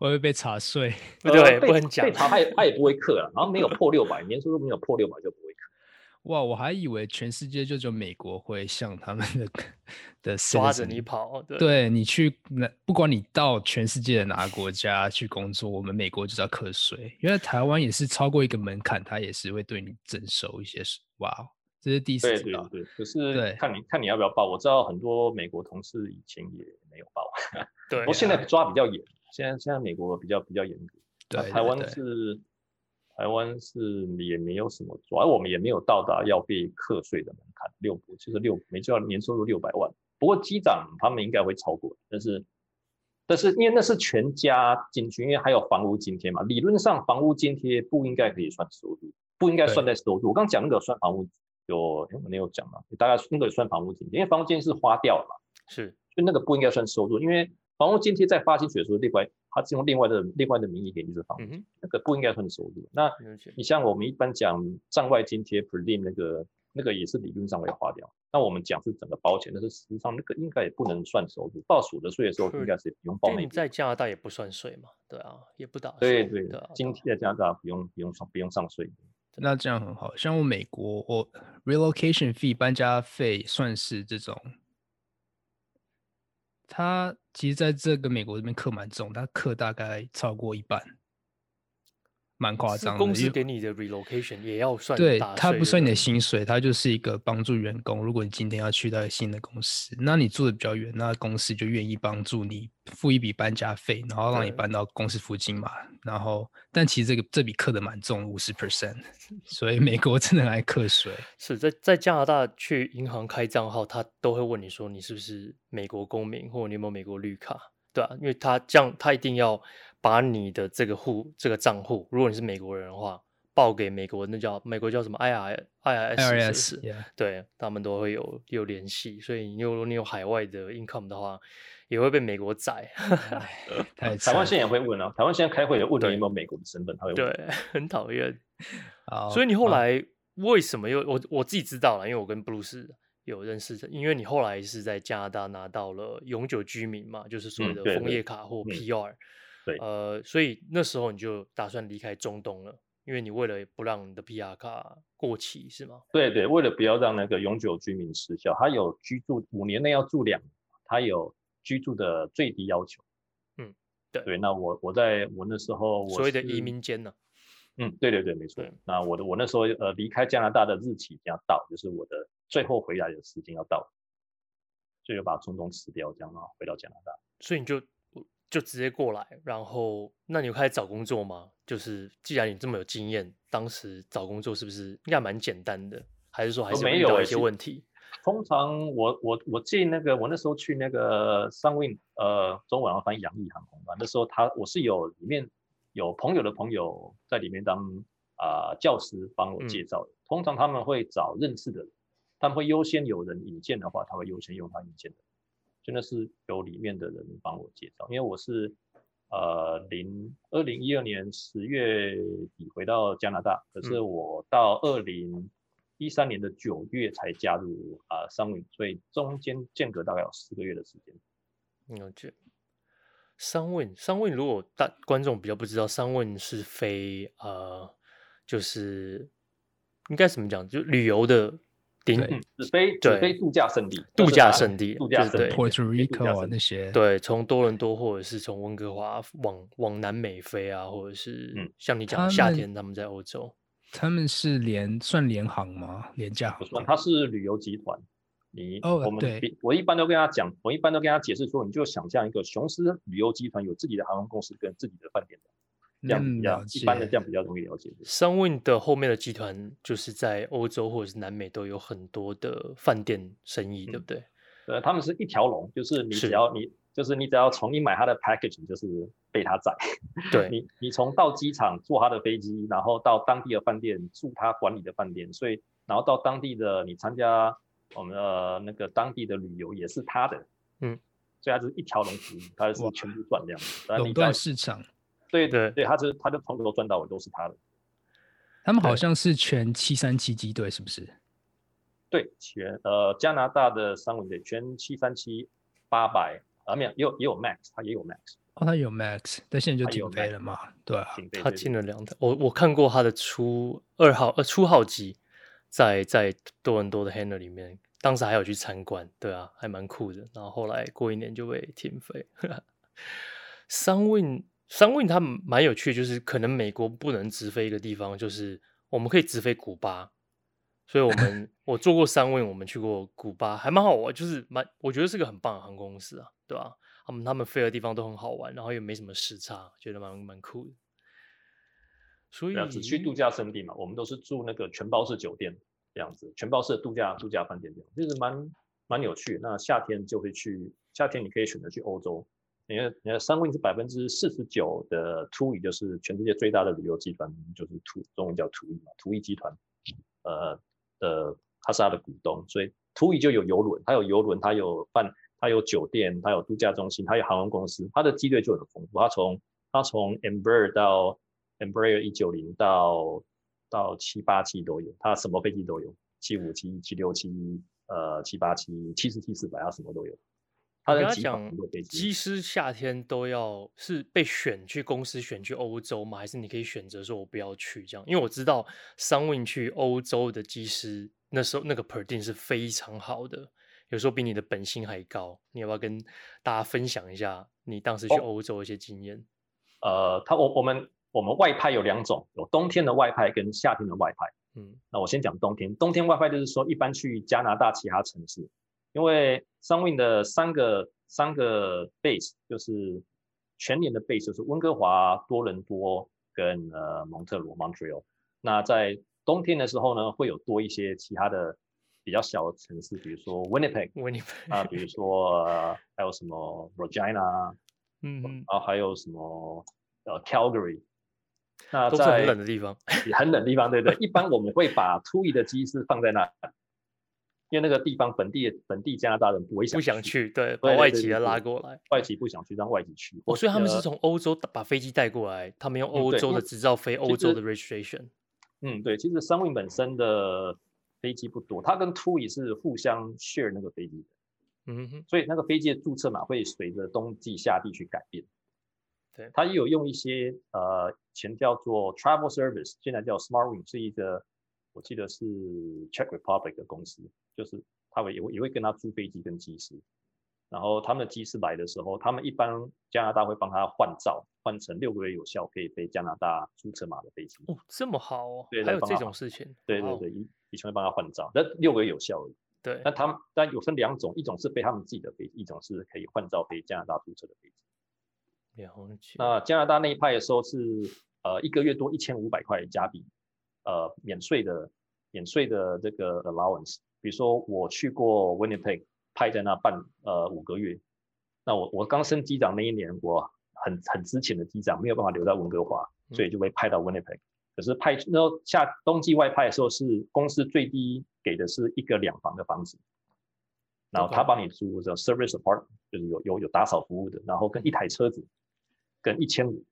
我会被查税，不对，不能讲，被查他也他也不会课了，然后没有破六百，年收入没有破六百就不。哇，我还以为全世界就只有美国会像他们的的抓着你跑，对，对你去那不管你到全世界的哪个国家去工作，我们美国就是要课税，因为台湾也是超过一个门槛，它也是会对你征收一些税。哇。这是第四对对对，可是看你看你要不要报。我知道很多美国同事以前也没有报，对，不过现在抓比较严。现在现在美国比较比较严格，对，对，对，台湾是台湾是也没有什么抓，而我们也没有到达要被课税的门槛，六就是六，没就要年收入六百万。不过机长他们应该会超过，但是但是因为那是全家进去，因为还有房屋津贴嘛，理论上房屋津贴不应该可以算收入，不应该算在收入。我刚讲那个算房屋。有我没有讲嘛？大概那个算房屋津贴，因为房屋津贴是花掉了嘛，是，就那个不应该算收入，因为房屋津贴在发薪水的时候，另外它是用另外的另外的名义给你这房子，嗯，那个不应该算收入。那你像我们一般讲账外津贴 per diem 那个那个也是理论上会花掉。那我们讲是整个包钱，但是实际上那个应该也不能算收入。报所得税的时候应该是不用报那。你在加拿大也不算税嘛？对啊，也不打税。对对对，津贴在加拿大不用不用上不用上税。那这样很好，像我美国，我 relocation fee 搬家费算是这种，他其实在这个美国这边课蛮重，他课大概超过一半。蛮夸张的，公司给你的 relocation 也要算，对，它不算你的薪水，它就是一个帮助员工。如果你今天要去到新的公司，那你住的比较远，那公司就愿意帮助你付一笔搬家费，然后让你搬到公司附近嘛。然后，但其实这个这笔课的蛮重，五十 percent，所以美国真的爱课税。(laughs) 是在在加拿大去银行开账号，他都会问你说你是不是美国公民，或者你有没有美国绿卡，对啊，因为他这样，他一定要。把你的这个户这个账户，如果你是美国人的话，报给美国那叫美国叫什么 I R I R S，对，他们都会有有联系。所以你如果你有海外的 income 的话，也会被美国宰。台湾现在也会问啊，台湾现在开会也问你有没有美国的身份，他会问。对，(laughs) 很讨厌。所以你后来为什么又我我自己知道了，因为我跟布鲁斯有认识的，因为你后来是在加拿大拿到了永久居民嘛，就是所谓的枫叶卡或 P R。嗯对，呃，所以那时候你就打算离开中东了，因为你为了不让你的 PR 卡过期，是吗？对对，为了不要让那个永久居民失效，他有居住五年内要住两年，他有居住的最低要求。嗯，对对，那我我在我那时候我，所谓的移民监呢？嗯，对对对，没错。那我的我那时候呃离开加拿大的日期要到，就是我的最后回来的时间要到，所以就把中东辞掉，这样啊回到加拿大。所以你就。就直接过来，然后那你有开始找工作吗？就是既然你这么有经验，当时找工作是不是应该蛮简单的？还是说还是遇到一些问题？(laughs) 通常我我我进那个我那时候去那个 Sunwing 呃，中文要翻译扬意航空嘛。那时候他我是有里面有朋友的朋友在里面当啊、呃、教师帮我介绍的、嗯。通常他们会找认识的人，他们会优先有人引荐的话，他会优先用他引荐的。真的是由里面的人帮我介绍，因为我是呃零二零一二年十月底回到加拿大，可是我到二零一三年的九月才加入啊 Sunwing，所以中间间隔大概有四个月的时间。了解。Sunwing，Sunwing 如果大观众比较不知道，Sunwing 是非呃，就是应该怎么讲，就旅游的。对，只飞只飞度假胜地，度假胜地，度假胜地，Puerto Rico 啊那些。对，从多伦多或者是从温哥华往往南美飞啊，或者是像你讲夏天他们在欧洲，他们是联算联航吗？廉价算？他是旅游集团。你哦，我们，我一般都跟他讲，我一般都跟他解释说，你就想象一个雄狮旅游集团有自己的航空公司跟自己的饭店的。这样比较一般的，这样比较容易了解。Sunwing 的后面的集团就是在欧洲或者是南美都有很多的饭店生意，嗯、对不对？呃，他们是一条龙，就是你只要你就是你只要从一买它的 package，就是被他宰。对，(laughs) 你你从到机场坐他的飞机，然后到当地的饭店住他管理的饭店，所以然后到当地的你参加我们的那个当地的旅游也是他的。嗯，所以它是一条龙服务，它是全部赚这样子。垄断市场。对对对，他是他的从头赚到尾都是他的。他们好像是全七三七机队，是不是？对，全呃加拿大的三文队全七三七八百。啊，没有，也有也有 Max，他也有 Max。哦，他有 Max，但现在就停飞了嘛？对啊，他进了两台。我我看过他的初二号呃初号机，在在多伦多的 Hangar 里面，当时还有去参观，对啊，还蛮酷的。然后后来过一年就被停飞。(laughs) Sunwing Sunwing 他们蛮有趣，就是可能美国不能直飞一个地方，就是我们可以直飞古巴。所以我 (laughs) 们我做过 Sunwing，我们去过古巴，还蛮好玩，就是蛮我觉得是个很棒的航空公司啊，对吧、啊？他们他们飞的地方都很好玩，然后也没什么时差，觉得蛮蛮酷的。所以只去度假胜地嘛，我们都是住那个全包式酒店这样子，全包式的度假度假饭店这样，就是蛮蛮有趣。那夏天就会去，夏天你可以选择去欧洲，你看你看 Sunwing 是百分之四十九的 TUI，就是全世界最大的旅游集团，就是途中文叫 TUI 嘛，TUI 集团，呃。的，他是他的股东，所以 TUI 就有游轮，他有游轮，他有办，他有酒店，他有度假中心，他有航空公司，他的机队就很丰富。他从他从 Embraer 到 Embraer 一九零到到七八七都有，他什么飞机都有，七五七、七六七、呃七八七、七四七四百，他什么都有。他跟他讲，机师夏天都要是被选去公司选去欧洲吗？还是你可以选择说我不要去这样？因为我知道 Sunwing 去欧洲的机师那时候那个 per diem 是非常好的，有时候比你的本薪还高。你要不要跟大家分享一下你当时去欧洲的一些经验？哦、呃，他我我们我们外派有两种，有冬天的外派跟夏天的外派。嗯，那我先讲冬天，冬天外派就是说一般去加拿大其他城市。因为 Sunwing 的三个三个 base 就是全年的 base 就是温哥华、多伦多跟呃蒙特罗 Montreal。那在冬天的时候呢，会有多一些其他的比较小的城市，比如说 Winnipeg，(laughs) 啊，比如说、呃、还有什么 Regina，嗯，然后还有什么呃 Calgary。那在都是很冷的地方，(laughs) 很冷的地方，对对。一般我们会把 TUI 的机师放在那。因为那个地方本地本地加拿大人不会想不想去，对，把外籍的拉过来，外籍不想去，让外籍去。哦，所以他们是从欧洲把飞机带过来，他们用欧洲的执照飞欧洲的 registration。嗯，对，其实 Sunwing 本身的飞机不多，它跟 TUI 是互相 share 那个飞机的。嗯哼，所以那个飞机的注册码会随着冬季夏季去改变。对，它也有用一些呃，前叫做 Travel Service，现在叫 SmartWing，是一个。我记得是 Czech Republic 的公司，就是他会也会也会跟他租飞机跟机师，然后他们的机师来的时候，他们一般加拿大会帮他换照，换成六个月有效可以飞加拿大注册码的飞机。哦，这么好哦，对，还有这种事情。对对对，以以前会帮他换照，那六个月有效而已。对，那他们但有分两种，一种是飞他们自己的飞机，一种是可以换照飞加拿大注册的飞机。了解。那加拿大那一派的时候是呃一个月多一千五百块加币。呃，免税的免税的这个 allowance，比如说我去过 Winnipeg，派在那办呃五个月，那我我刚升机长那一年，我很很之前的机长，没有办法留在温哥华，所以就被派到 Winnipeg。可是派那时候夏冬季外派的时候，是公司最低给的是一个两房的房子，然后他帮你租叫 service apartment，就是有有有打扫服务的，然后跟一台车子，跟一千五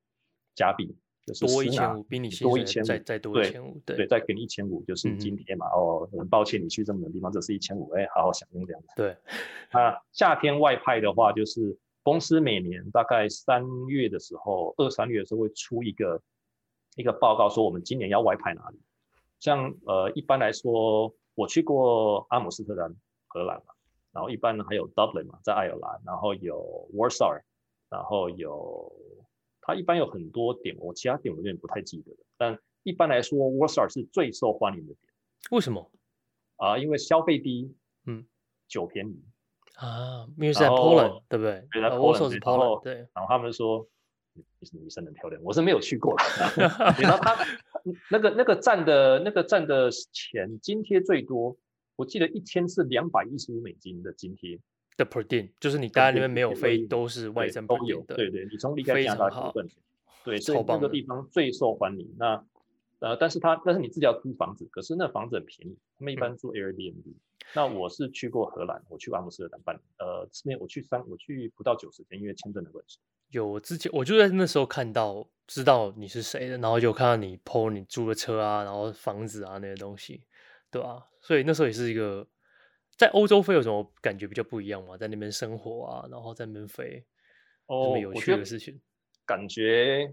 加币。就是多一千五，比你多一千五，再再多一千五，对对，再给你一千五，就是津贴嘛。哦，很抱歉你去这么远的地方，这是一千五，哎，好好享用这样子。对，(laughs) 那夏天外派的话，就是公司每年大概三月的时候，二三月的时候会出一个一个报告，说我们今年要外派哪里。像呃，一般来说，我去过阿姆斯特丹，荷兰嘛，然后一般还有 Dublin 嘛，在爱尔兰，然后有 Warsaw，然后有。它一般有很多点，我其他点我有点不太记得了。但一般来说，Warsaw 是最受欢迎的点。为什么？啊、呃，因为消费低，嗯，酒便宜啊。因为是在 Poland，对不对？对，在 Poland，是 Poland，对。然后他们说，你是女生很漂亮，我是没有去过。(laughs) 然后他那个那个站的那个站的钱津贴最多，我记得一天是两百一十五美金的津贴。的 per diem，就是你待在那边没有飞，都是外增 per diem 的。对对，你从离开加拿大部分，对，所以这个地方最受欢迎。那呃，但是他但是你自己要租房子，可是那房子很便宜，他们一般住 Airbnb。嗯、那我是去过荷兰，我去过阿姆斯特丹半年，呃，这边我去三，我去不到九十天，因为签证的问题。有我之前我就在那时候看到，知道你是谁的，然后就看到你 po 你租的车啊，然后房子啊那些东西，对吧、啊？所以那时候也是一个。在欧洲飞有什么感觉比较不一样吗？在那边生活啊，然后在那边飞，哦，什么有趣的事情？感觉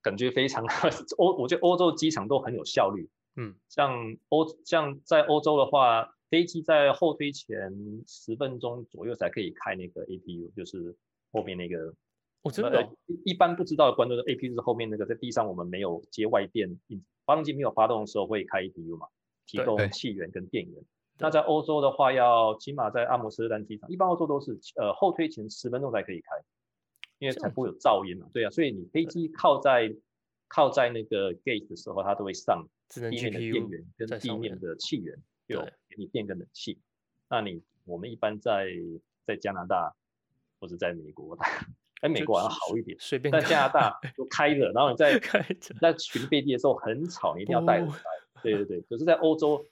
感觉非常 (laughs) 欧，我觉得欧洲机场都很有效率。嗯，像欧像在欧洲的话，飞机在后推前十分钟左右才可以开那个 APU，就是后面那个。我真的一般不知道的观众的 APU 是后面那个在地上我们没有接外电，发动机没有发动的时候会开 APU 嘛，提供气源跟电源。那在欧洲的话，要起码在阿姆斯特丹机场，一般欧洲都是呃后推前十分钟才可以开，因为才不会有噪音嘛。对啊，所以你飞机靠在靠在那个 gate 的时候，它都会上地面的电源跟地面的气源，有给你电跟冷气。那你我们一般在在加拿大或者在美国，哎美国好像好一点，随便在加拿大就开着，然后你在 (laughs) 在巡飞机的时候很吵，你一定要带着。对对对，可是在欧洲。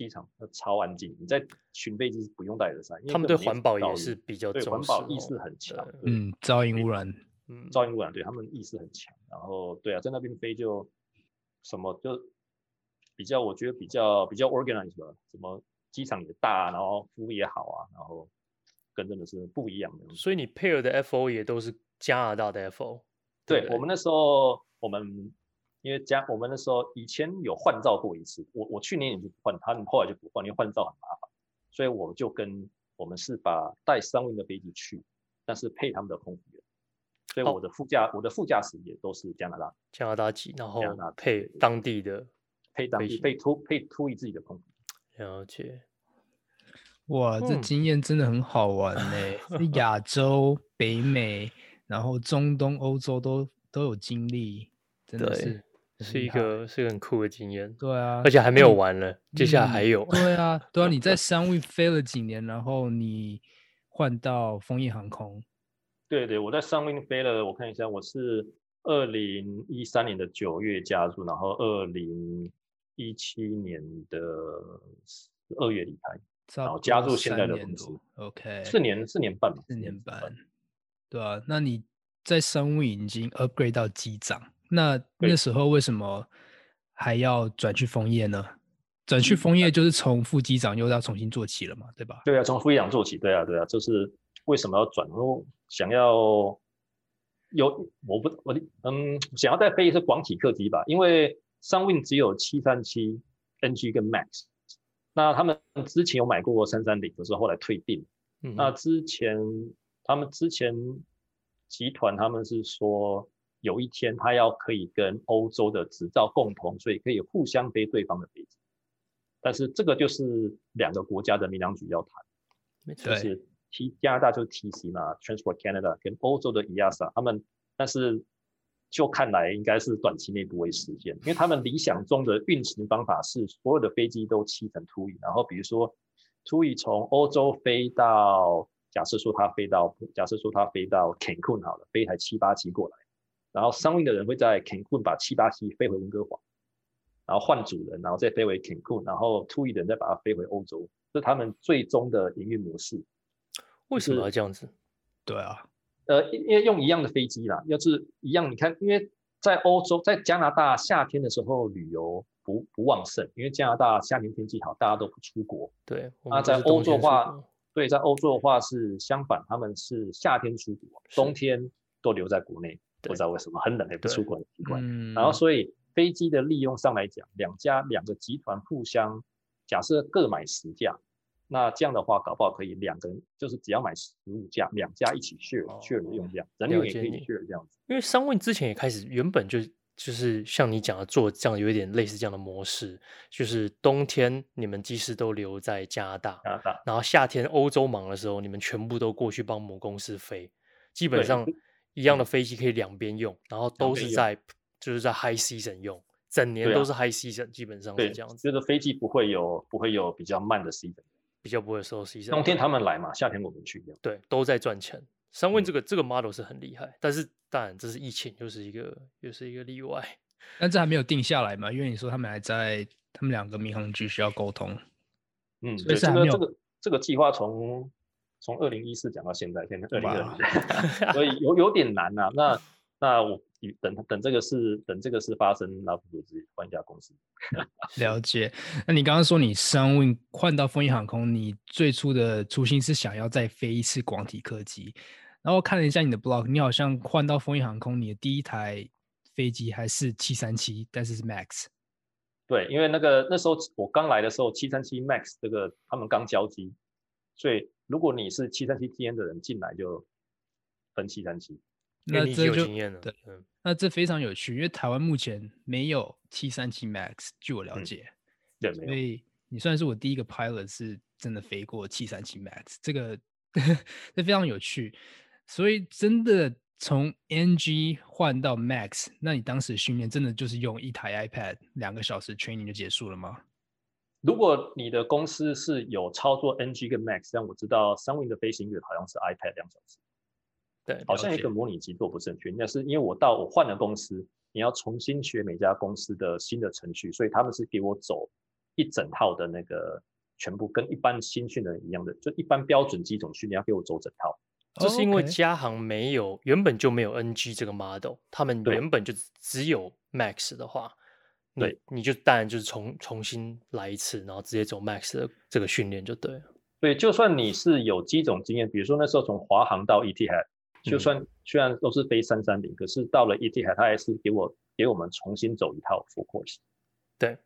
机场超安静，你在巡飞机是不用戴耳塞，因为他们对环保也是比较重视，对环保意识很强。嗯，噪音污染，嗯，噪音污染，对他们意识很强。然后，对啊，在那边飞就什么就比较，我觉得比较比较 organized 吧。什么机场也大，然后服务也好啊，然后跟真的是不一样的。所以你配合的 FO 也都是加拿大的 FO。对，我们那时候我们。因为加我们那时候以前有换照过一次，我我去年也就换，他们后来就不换，因为换照很麻烦，所以我就跟我们是把带 Sunwing 的飞机去，但是配他们的空服员，所以我的副驾、哦、我的副驾驶也都是加拿大加拿大籍，然后配当地的配当地配突配突一自己的空服员。了解，哇，嗯、这经验真的很好玩呢！(laughs) 亚洲、北美，然后中东、欧洲都都有经历，真的是。是一个是一个很酷的经验，对啊，而且还没有完了，嗯、接下来还有。对啊，(laughs) 对啊，你在 (laughs) Sunwing 飞了几年，然后你换到枫叶航空。对对，我在 Sunwing 飞了，我看一下，我是二零一三年的九月加入，然后二零一七年的十二月离开，然后加入现在的公司。OK，四年四年半吧，四年半。对啊，那你在 Sunwing 已经 upgrade 到机长。那那时候为什么还要转去枫叶呢？转去枫叶就是从副机长又要重新做起了嘛，对吧？对啊，从副机长做起，对啊，对啊，就是为什么要转？我想要有我不我嗯，想要再飞一次广体客机吧，因为 Sunwing 只有七三七 NG 跟 Max，那他们之前有买过三三零，可是后来退订。嗯、那之前他们之前集团他们是说。有一天，他要可以跟欧洲的执照共同，所以可以互相飞对方的飞机。但是这个就是两个国家的民航局要谈，没错，就是 T 加拿大就是 TC 嘛，Transport Canada 跟欧洲的 EASA 他们，但是就看来应该是短期内不会实现，因为他们理想中的运行方法是所有的飞机都漆成 TUI，然后比如说 TUI 从欧洲飞到，假设说它飞到，假设说它飞到 Cancun 好了，飞一台七八七过来。然后 Sunwing 的人会在 Cancun 把七八七飞回温哥华，然后换主人，然后再飞回 Cancun，然后 TUI 的人再把它飞回欧洲，这是他们最终的营运模式。为什么要这样子？对啊，呃，因为用一样的飞机啦，要是一样，你看，因为在欧洲，在加拿大夏天的时候旅游不不旺盛，因为加拿大夏天天气好，大家都不出国。对，那在欧洲的话，对，在欧洲的话是相反，他们是夏天出国，冬天都留在国内。不知道为什么很冷也不出国的习惯，嗯、然后所以飞机的利用上来讲，两家两个集团互相假设各买十架，那这样的话搞不好可以两个人就是只要买十五架，两家一起 share、哦、share 的用量，人员也可以 share 这样子。因为 Sunwing 之前也开始原本就就是像你讲的做这样有一点类似这样的模式，就是冬天你们机师都留在加拿大，加拿大，然后夏天欧洲忙的时候，你们全部都过去帮母公司飞，基本上。一样的飞机可以两边用，然后都是在就是在 high season 用，整年都是 high season，基本上是这样子。这个飞机不会有不会有比较慢的 season。比较不会收 season。冬天他们来嘛，夏天我们去，对，都在赚钱。Sunwing 这个、嗯、这个 model 是很厉害，但是当然这是疫情，又是一个又是一个例外。(laughs) 但这还没有定下来嘛？因为你说他们还在，他们两个民航局需要沟通。嗯，对，这个这个这个计划从从二零一四讲到现在，现在二零二，(laughs) 所以有有点难呐、啊。那那我等等这个事等这个事发生，那不如自己换一家公司。(laughs) 了解。那你刚刚说你 Sunwing 换到丰益航空，你最初的初心是想要再飞一次广体客机。然后看了一下你的 blog，你好像换到丰益航空，你的第一台飞机还是七三七，但是是 Max。对，因为那个那时候我刚来的时候，七三七 MAX 这个他们刚交机，所以如果你是七三七 TN 的人进来就分七三七，那这就有经验了。对，那这非常有趣，因为台湾目前没有七三七 MAX，据我了解。对，所以你算是我第一个 pilot 是真的飞过七三七 MAX，这个这非常有趣，所以真的。从 NG 换到 Max，那你当时训练真的就是用一台 iPad 两个小时 training 就结束了吗？如果你的公司是有操作 NG 跟 Max，像我知道 Sunwing 的飞行员好像是 iPad 两小时，对，好像一个模拟机做不正确，那是因为我到我换了公司，你要重新学每家公司的新的程序，所以他们是给我走一整套的那个全部跟一般新训的人一样的，就一般标准机种训练要给我走整套。这是因为嘉航没有、oh, okay. 原本就没有 NG 这个 model，他们原本就只有 Max 的话，对，你就当然就是重重新来一次，然后直接走 Max 的这个训练就对了。对，就算你是有机种经验，比如说那时候从华航到 Etihad，就算虽然都是飞三三零，可是到了 Etihad，他还是给我给我们重新走一套 full course。对。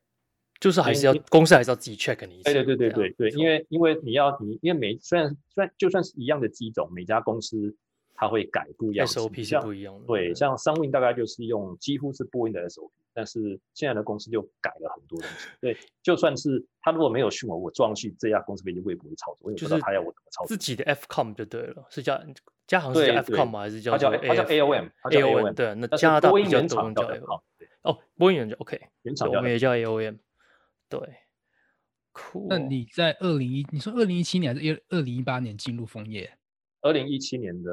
就是还是要公司还是要自己 check 你一次。对对对对对对，因为因为你要你因为每虽然虽然就算是一样的机种，每家公司它会改不一样，SOP 是不一样的。对，像 Sunwing 大概就是用几乎是波音的 SOP，但是现在的公司就改了很多东西。对，就算是他如果没有训我，我撞去这家公司飞机我也不会操作，我也不知道他要我怎么操作。自己的 FCOM 就对了，是叫加航是叫 FCOM 吗？还是叫它叫它叫 AOM，AOM 对，那加拿大比较多叫 AOM。哦，波音原厂 OK，原厂我们也叫 AOM，对。Cool. 那你在二零一，你说二零一七年还是二零一八年进入丰业？二零一七年的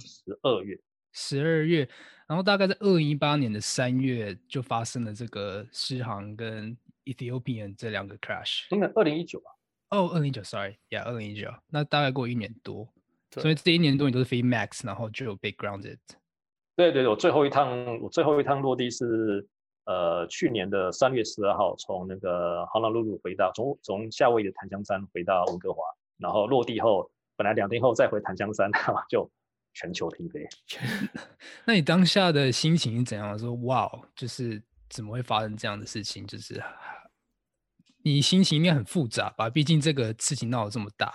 十二月，十二月，然后大概在二零一八年的三月就发生了这个狮航跟 Ethiopian 这两个 crash。应该二零一九吧？哦，二零一九，sorry，yeah，二零一九，那大概过一年多，所以这一年多你都是飞 Max，然后就有被 grounded。对对，我最后一趟，我最后一趟落地是。呃，去年的三月十二号，从那个航空陆路回到，从从夏威夷的檀香山回到温哥华，然后落地后，本来两天后再回檀香山，(laughs) 就全球停飞。(laughs) 那你当下的心情是怎样？说哇，就是怎么会发生这样的事情？就是你心情应该很复杂吧？毕竟这个事情闹得这么大，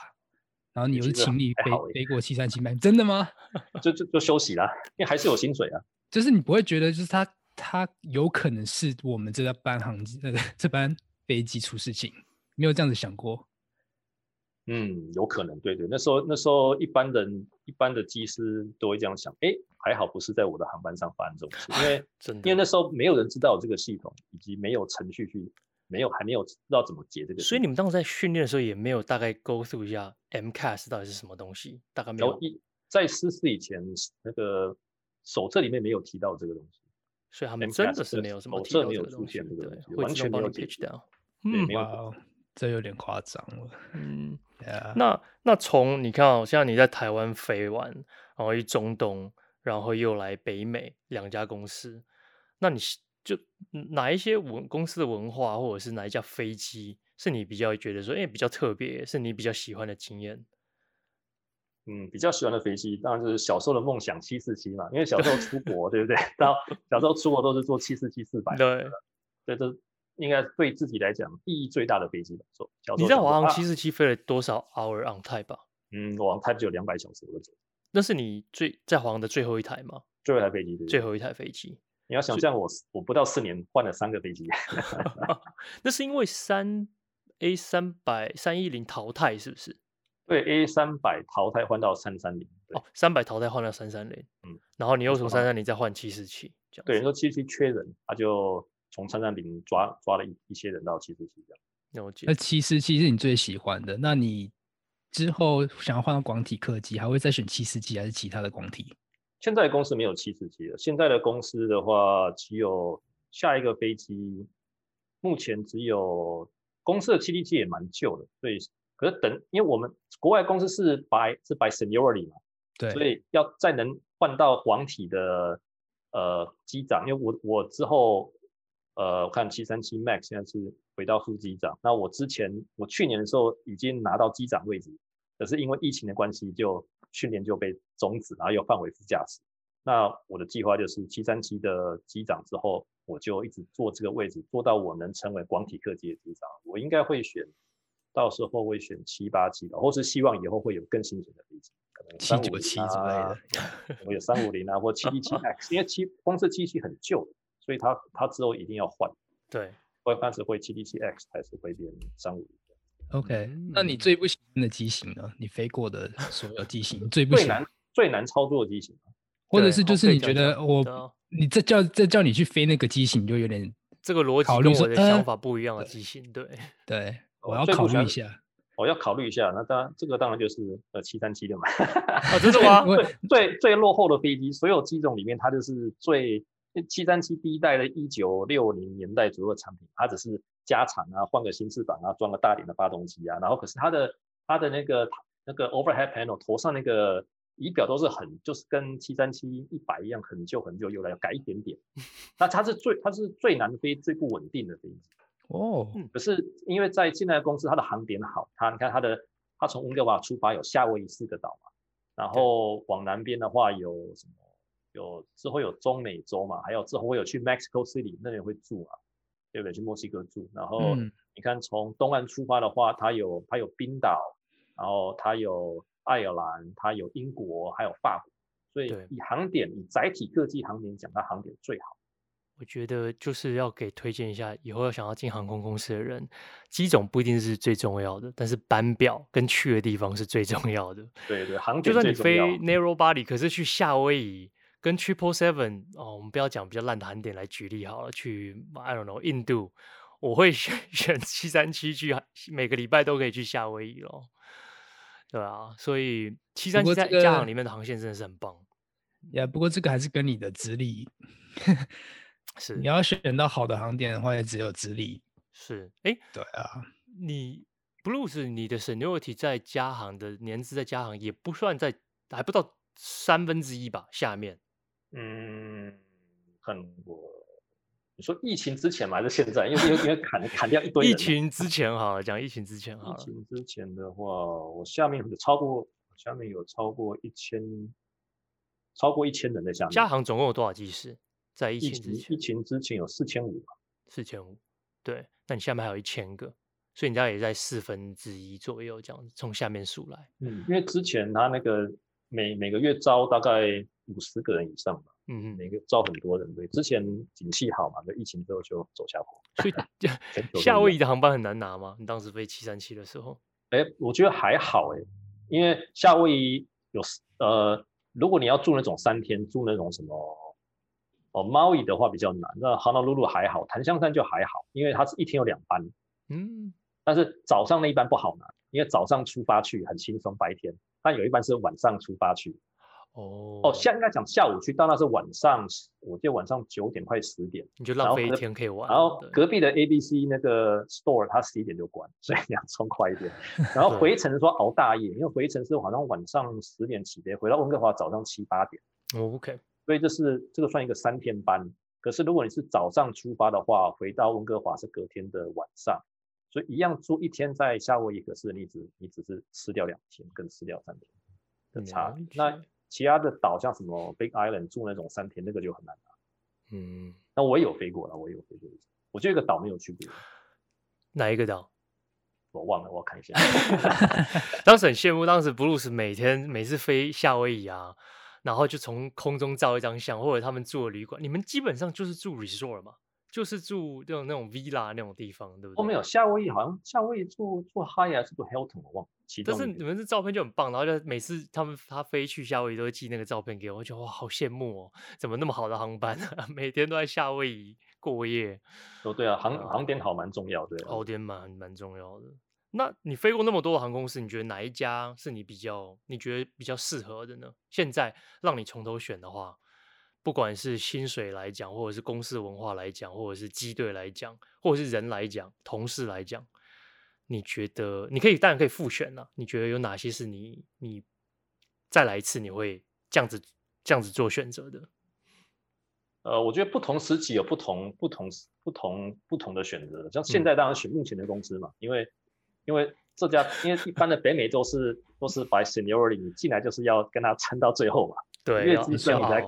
然后你又是亲历飞飞过七三七 MAX，真的吗？(laughs) 就就就休息啦，因为还是有薪水啊。就是你不会觉得，就是他。他有可能是我们这班航机那个这班飞机出事情，没有这样子想过。嗯，有可能，对对，那时候那时候一般人一般的机师都会这样想，哎，还好不是在我的航班上发生这种事，因为真的因为那时候没有人知道这个系统，以及没有程序去，没有还没有知道怎么解这个。所以你们当时在训练的时候也没有大概 go through 一下 MCAS 到底是什么东西，大概没有。一在失事以前，那个手册里面没有提到这个东西。所以他们真的是没有什么提到这个东西，对，完全没有 pitch down。嗯，哇，这有点夸张了。嗯，那那从你看哦，像你在台湾飞完，然后去中东，然后又来北美两家公司，那你就哪一些文公司的文化，或者是哪一架飞机，是你比较觉得说，哎，比较特别，是你比较喜欢的经验？嗯，比较喜欢的飞机当然就是小时候的梦想七四七嘛，因为小时候出国，(laughs) 对不对？到小时候出国都是坐七四七四百，对，对，这应该对自己来讲意义最大的飞机。说，你在华航七四七飞了多少 hour on type 吧？嗯，我 on type 只有两百小时我就走。那是你最在华航的最后一台吗？最后一台飞机，最后一台飞机。你要想象我我不到四年换了三个飞机，(laughs) 那是因为三 A 三百三一零淘汰是不是？对 A 三百淘汰换到三三零哦，三百淘汰换到三三零，嗯，然后你又从三三零再换七四七，对，你说七四七缺人，他就从三三零抓抓了一一些人到七四七这样。了解。那七四七是你最喜欢的，那你之后想要换到广体客机，还会再选七四七还是其他的广体？现在的公司没有七四七了，现在的公司的话，只有下一个飞机，目前只有公司的七七七也蛮旧的，所以可是等，因为我们国外公司是 by 是 by seniority 嘛，对，所以要再能换到广体的呃机长，因为我我之后呃我看七三七 MAX 现在是回到副机长，那我之前我去年的时候已经拿到机长位置，可是因为疫情的关系就。训练就被终止，然后又换为副驾驶。那我的计划就是七三七的机长之后，我就一直坐这个位置，坐到我能成为广体客机的机长。我应该会选，到时候会选七八七的，或是希望以后会有更新型的飞机，可能三五七之类的。我有三五零啊，或七七七 X，因为七光是七七很旧，所以它它之后一定要换。对，会开始会七七七 X 还是会变三五零。OK，那你最不喜欢的机型呢？你飞过的所有机型最不喜欢最难最难操作的机型，或者是就是你觉得我你这叫这叫你去飞那个机型就有点这个逻辑跟我的想法不一样的机型，对对，我要考虑一下，我要考虑一下。那当然这个当然就是呃七三七的嘛，啊真的吗？(laughs) 最最最落后的飞机，所有机种里面它就是最七三七第一代的一九六零年代左右的产品，它只是。加长啊，换个新翅膀啊，装个大点的发动机啊，然后可是它的它的那个那个 overhead panel 头上那个仪表都是很就是跟七三七一百一样很旧很旧，有来改一点点。(laughs) 那它是最它是最难飞最不稳定的飞机哦。可是因为在现在的公司，它的航点好，它你看它的它从温哥华出发有夏威夷四个岛嘛，然后往南边的话有什么有之后有中美洲嘛，还有之后会有去 Mexico City 那边会住啊。对不对？去墨西哥住，然后你看从东岸出发的话，它有它有冰岛，然后它有爱尔兰，它有英国，还有法国。所以以航点，以载体各级航点讲，它航点最好。我觉得就是要给推荐一下，以后要想要进航空公司的人，机种不一定是最重要的，但是班表跟去的地方是最重要的。对对，航。就算你飞 narrow body，可是去夏威夷。跟 Triple Seven 哦，我们不要讲比较烂的航点来举例好了。去 I don't know 印度，我会 (laughs) 选选七三七去，每个礼拜都可以去夏威夷咯。对啊，所以七三七在加航里面的航线真的是很棒。呀、这个，不过这个还是跟你的资历 (laughs) 是，你要选到好的航点的话，也只有资历是。哎，对啊，你 Bruce 你的 Seniority 在加航的年资在加航也不算在，还不到三分之一吧，下面。嗯，很我。你说疫情之前嘛？还是现在？因为因为砍砍掉一堆。疫情之前好了，讲疫情之前好了。疫情之前的话，我下面有超过，下面有超过一千，超过一千人在下面。加航总共有多少技师？在疫情之前，疫情之前有四千五吧？四千五。对，那你下面还有一千个，所以你大概也在四分之一左右这样子，从下面数来。嗯，因为之前他那个每每个月招大概。五十个人以上吧，嗯嗯，每个招很多人，对，之前景气好嘛，就疫情之后就走下坡。所以 (laughs) 夏威夷的航班很难拿吗？你当时飞七三七的时候？哎、欸，我觉得还好哎、欸，因为夏威夷有呃，如果你要住那种三天，住那种什么哦，猫椅的话比较难。那哈纳鲁鲁还好，檀香山就还好，因为它是一天有两班，嗯，但是早上那一班不好拿，因为早上出发去很轻松，白天，但有一班是晚上出发去。哦哦，现在应该讲下午去，到那是晚上，我记得晚上九点快十点，你就浪费一天可以玩。然后隔壁的 ABC 那个 store 它十一点就关，所以你要冲快一点。然后 (laughs) 回程说熬大夜，因为回程是好像晚上十点起飞，回到温哥华早上七八点。哦，OK，所以这是这个算一个三天班。可是如果你是早上出发的话，回到温哥华是隔天的晚上，所以一样住一天在夏威夷，可是你只你只是吃掉两天，跟吃掉三天的差。那其他的岛像什么 Big Island 住那种三天，那个就很难拿。嗯，那我也有飞过了，我也有飞过一次。我就一个岛没有去过。哪一个岛？我忘了，我看一下。(laughs) 当时很羡慕，当时 Bruce 每天每次飞夏威夷啊，然后就从空中照一张相，或者他们住的旅馆。你们基本上就是住 resort 嘛？就是住这种那种 villa 那种地方，对不对？哦，没有，夏威夷好像夏威夷住住 Hyatt 还是住 Hilton，我忘了。但是你们这照片就很棒，然后就每次他们他飞去夏威夷都会寄那个照片给我，我觉得哇，好羡慕哦，怎么那么好的航班啊？(laughs) 每天都在夏威夷过夜。哦，对啊，航航点好蛮重要的，航点蛮蛮重要的。那你飞过那么多的航空公司，你觉得哪一家是你比较你觉得比较适合的呢？现在让你从头选的话，不管是薪水来讲，或者是公司文化来讲，或者是机队来讲，或者是人来讲，同事来讲，你觉得你可以当然可以复选了。你觉得有哪些是你你再来一次你会这样子这样子做选择的？呃，我觉得不同时期有不同不同不同不同的选择。像现在当然选目前的公司嘛，嗯、因为。因为这家，因为一般的北美都是都是 by seniority，你进来就是要跟他撑到最后嘛。(laughs) 对，越资深你才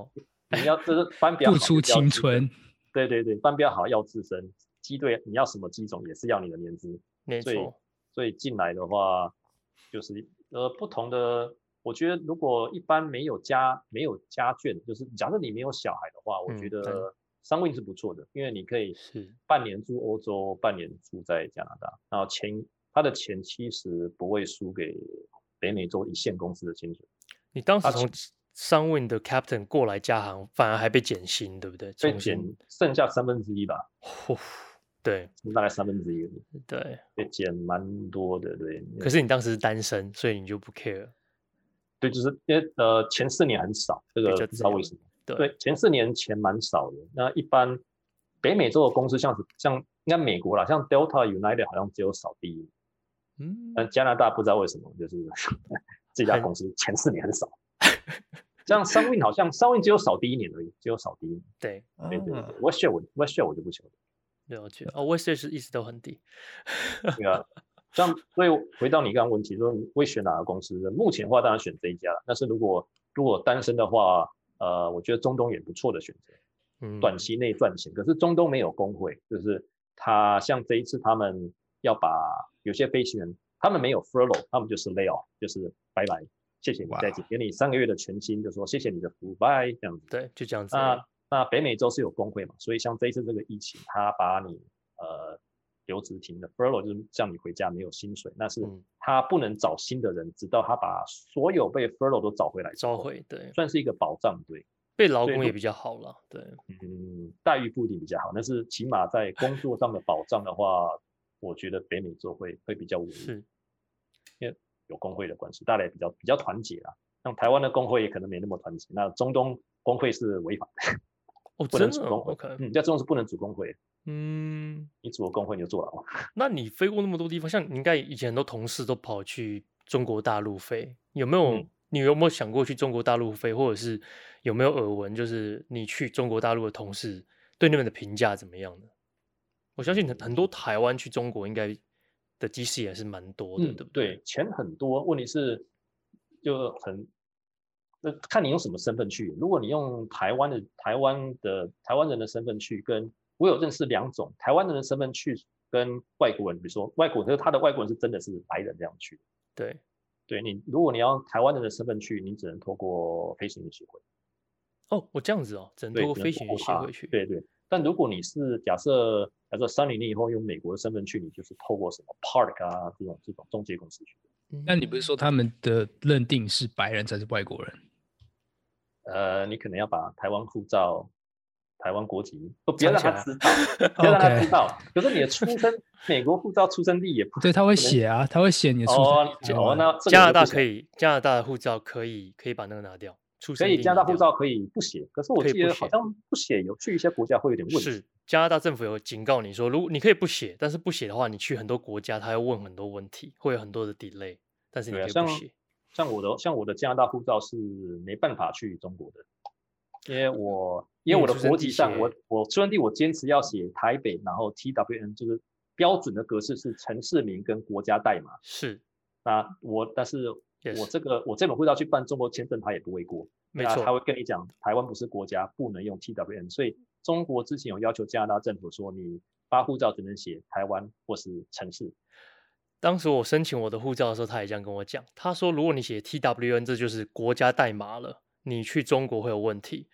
你要就是 (laughs) 班比较好，付出青春。对对对，班比较好要资深，机队你要什么机种也是要你的年资。没错。所以所以进来的话，就是呃不同的，我觉得如果一般没有家没有家眷，就是假设你没有小孩的话，我觉得 Sunwing 是不错的，因为你可以是半年住欧洲，半年住在加拿大，然后前。他的钱其实不会输给北美洲一线公司的薪水。你当时从 Sunwing 的 Captain 过来加行，反而还被减薪，对不对？被减剩下三分之一吧。对，大概三分之一。对，被减蛮多的，对。可是你当时是单身，所以你就不 care。对，就是因为呃前四年很少，这个不知道为什么。对，对，前四年钱蛮少的。那一般北美洲的公司像是像应该美国啦，像 Delta United 好像只有扫第一。嗯，但加拿大不知道为什么，就是 (laughs) 这家公司前四年很少，(laughs) 像 Sunwing 好像 Sunwing 只有少第一年而已，只有少第一年。对，对对对，WestJet 我 WestJet 我就不晓得。了解哦，WestJet 是一直都很低。对啊，像所以回到你刚刚问题，说你会选哪个公司？目前的话当然选这一家了。但是如果如果单身的话，呃，我觉得中东也不错的选择。嗯，短期内赚钱，可是中东没有工会，就是他像这一次他们要把。有些飞行员，他们没有 furlough，他们就是 lay off，就是拜拜，谢谢你再见，给你三个月的全薪，就说谢谢你的服务，拜这样子。对，就这样子。那那北美洲是有工会嘛，所以像这一次这个疫情，他把你呃留职停的 furlough 就是叫你回家没有薪水，那是他不能找新的人，直到他把所有被 furlough 都找回来。找回，对，算是一个保障，对。被劳工也比较好了，对。嗯，待遇不一定比较好，但是起码在工作上的保障的话。我觉得北美洲会会比较稳，是，因为有工会的关系，大家也比较比较团结啊。像台湾的工会也可能没那么团结。那中东工会是违法的，哦，不能组工会。Okay. 嗯，在中东是不能组工会。嗯，你组了工会你就坐牢。(laughs) 那你飞过那么多地方，像你应该以前很多同事都跑去中国大陆飞，有没有？嗯、你有没有想过去中国大陆飞，或者是有没有耳闻，就是你去中国大陆的同事对那边的评价怎么样呢？我相信很很多台湾去中国应该的机师也是蛮多的，对不对？对，钱很多，问题是就很那看你用什么身份去。如果你用台湾的台湾的台湾人的身份去，跟我有认识两种台湾人的身份去，跟外国人，比如说外国人，他的外国人是真的是白人这样去。对，对你如果你要台湾人的身份去，你只能透过飞行员协会。哦，我这样子哦，只能透过飞行员协会去。对对。但如果你是假设假设三零年以后用美国的身份去，你就是透过什么 Park 啊这种这种中介公司去。那你不是说他们的认定是白人才是外国人？呃，你可能要把台湾护照、台湾国籍都不要让他知道，不要让他知道。(laughs) 可是你的出生美国护照出生地也不对，他会写啊，他会写你的出生。哦，那加拿大可以，加拿大的护照可以可以把那个拿掉。可以，加拿大护照可以不写，可是我记得好像不写，有去一些国家会有点问题。是加拿大政府有警告你说，如果你可以不写，但是不写的话，你去很多国家，他要问很多问题，会有很多的 delay。但是你可以不写。像我的，像我的加拿大护照是没办法去中国的，因为我因为我的国籍上，我我出生地我坚持要写台北，然后 TWN 就是标准的格式是城市名跟国家代码。是，那我但是。我这个我这本护照去办中国签证，他也不会过。没错，他会跟你讲，台湾不是国家，不能用 TWN。所以中国之前有要求加拿大政府说，你发护照只能写台湾或是城市。当时我申请我的护照的时候，他也这样跟我讲。他说，如果你写 TWN，这就是国家代码了，你去中国会有问题。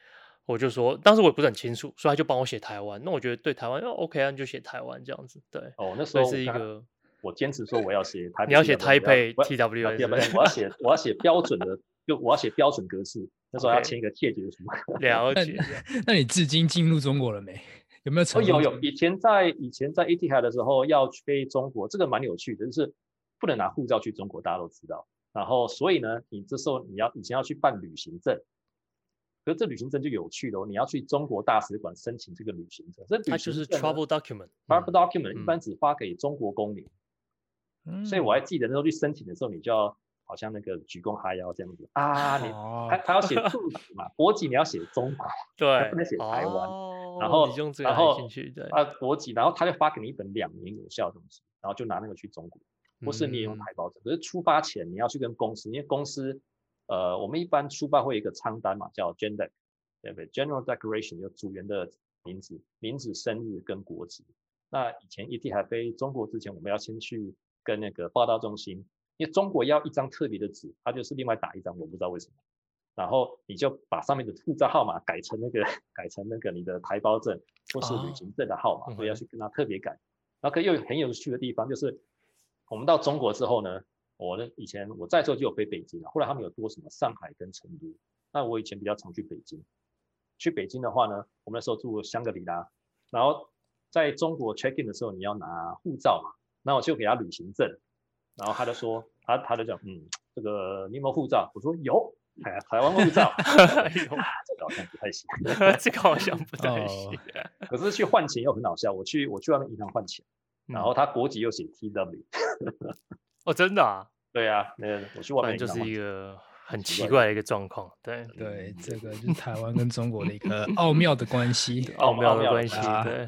我就说，当时我也不是很清楚，所以他就帮我写台湾。那我觉得对台湾哦 OK 啊，你就写台湾这样子。对，哦，那时候是一个。我坚持说我要写台，你要写台北 TWN，我要写 (laughs) 我要写标准的，就我要写标准格式。那时候要签一个切结书。了解。(laughs) 那你至今进入中国了没？有没有成？有有，以前在以前在 Etihad 的时候要飞中国，这个蛮有趣的，就是不能拿护照去中国，大家都知道。然后所以呢，你这时候你要以前要去办旅行证，可是这旅行证就有趣了，你要去中国大使馆申请这个旅行证，这旅行证它就是 travel document，travel document、嗯、一般只发给中国公民。嗯、所以我还记得那时候去申请的时候，你就要。好像那个鞠躬哈腰这样子啊，你他他要写住址嘛，(laughs) 国籍你要写中国，对，不能写台湾。哦、然后然后啊国籍，然后他就发给你一本两年有效的东西，然后就拿那个去中国，或是你也用台胞证。可是出发前你要去跟公司，因为公司呃，我们一般出发会有一个仓单嘛，叫 GenDec，对不对？General Declaration 有组员的名字、名字、生日跟国籍。那以前 Etihad 飞中国之前，我们要先去跟那个报到中心。因为中国要一张特别的纸，它就是另外打一张，我不知道为什么。然后你就把上面的护照号码改成那个，(laughs) 改成那个你的台胞证或是旅行证的号码，所以要去跟他特别改。然后可又有很有趣的地方，就是我们到中国之后呢，我呢以前我在时候就有飞北京了，后来他们有多什么上海跟成都。那我以前比较常去北京，去北京的话呢，我们那时候住香格里拉，然后在中国 check in 的时候你要拿护照嘛，那我就给他旅行证。然后他就说，他他就讲，嗯，这个你有没有护照？我说有，台台湾护照。(laughs) (laughs) 这个好像不太行，这个好像不太行。可是去换钱又很好笑，我去我去外面银行换钱，然后他国籍又写 TW。(laughs) 哦，真的啊？对啊，那我去外面就是一个。很奇怪的一个状况，对对，这个就是台湾跟中国的一个奥妙的关系，奥妙的关系。对，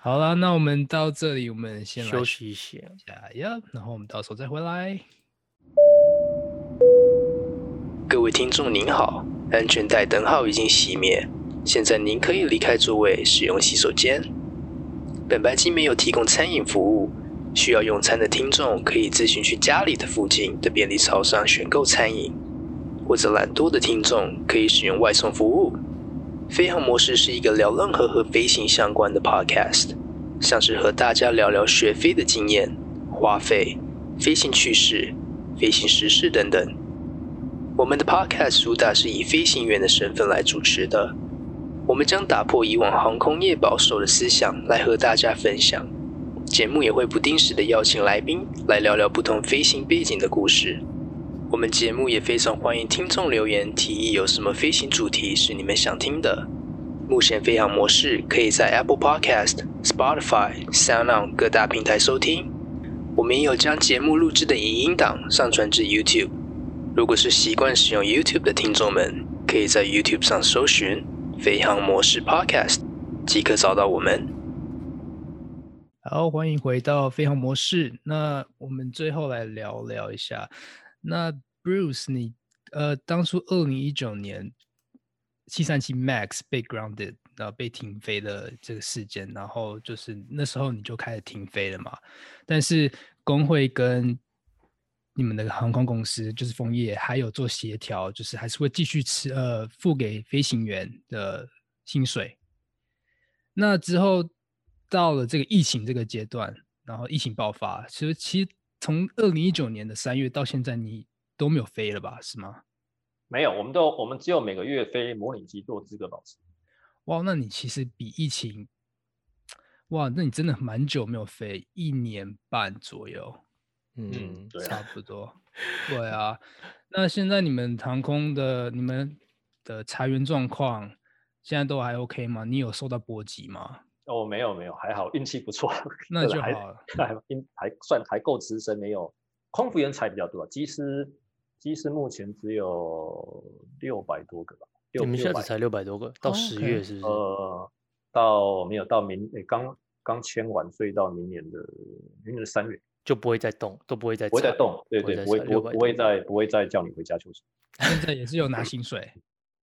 好了，那我们到这里，我们先休息一下，呀，然后我们到时候再回来。各位听众您好，安全带灯号已经熄灭，现在您可以离开座位，使用洗手间。本班机没有提供餐饮服务，需要用餐的听众可以自行去家里的附近的便利超商选购餐饮。或者懒惰的听众可以使用外送服务。飞航模式是一个聊任何和飞行相关的 podcast，像是和大家聊聊学飞的经验、花费、飞行趣事、飞行时事等等。我们的 podcast 主打是以飞行员的身份来主持的，我们将打破以往航空业保守的思想来和大家分享。节目也会不定时的邀请来宾来聊聊不同飞行背景的故事。我们节目也非常欢迎听众留言提议，有什么飞行主题是你们想听的。目前飞航模式可以在 Apple Podcast、Spotify、SoundOn 各大平台收听。我们也有将节目录制的影音档上传至 YouTube。如果是习惯使用 YouTube 的听众们，可以在 YouTube 上搜寻“飞航模式 Podcast”，即可找到我们。好，欢迎回到飞航模式。那我们最后来聊聊一下。那 Bruce，你呃，当初二零一九年七三七 MAX 被 grounded，然后被停飞的这个事件，然后就是那时候你就开始停飞了嘛？但是工会跟你们的航空公司，就是枫叶，还有做协调，就是还是会继续吃呃付给飞行员的薪水。那之后到了这个疫情这个阶段，然后疫情爆发，其实其实。从二零一九年的三月到现在，你都没有飞了吧？是吗？没有，我们都我们只有每个月飞模拟机做资格保持。哇，那你其实比疫情，哇，那你真的蛮久没有飞，一年半左右。嗯，对啊，差不多。对啊，那现在你们航空的你们的裁员状况，现在都还 OK 吗？你有受到波及吗？哦，没有没有，还好，运气不错，(laughs) 那就好了，还还还算还够资深，没有空服员裁比较多，机师机师目前只有六百多个吧，你们现在只裁六百多个，到十月是不是？呃，到没有到明，诶，刚刚签完，所以到明年的明年的三月就不会再动，都不会再不会再动，对对，不会不不会再不会再叫你回家休息。(laughs) 现在也是有拿薪水，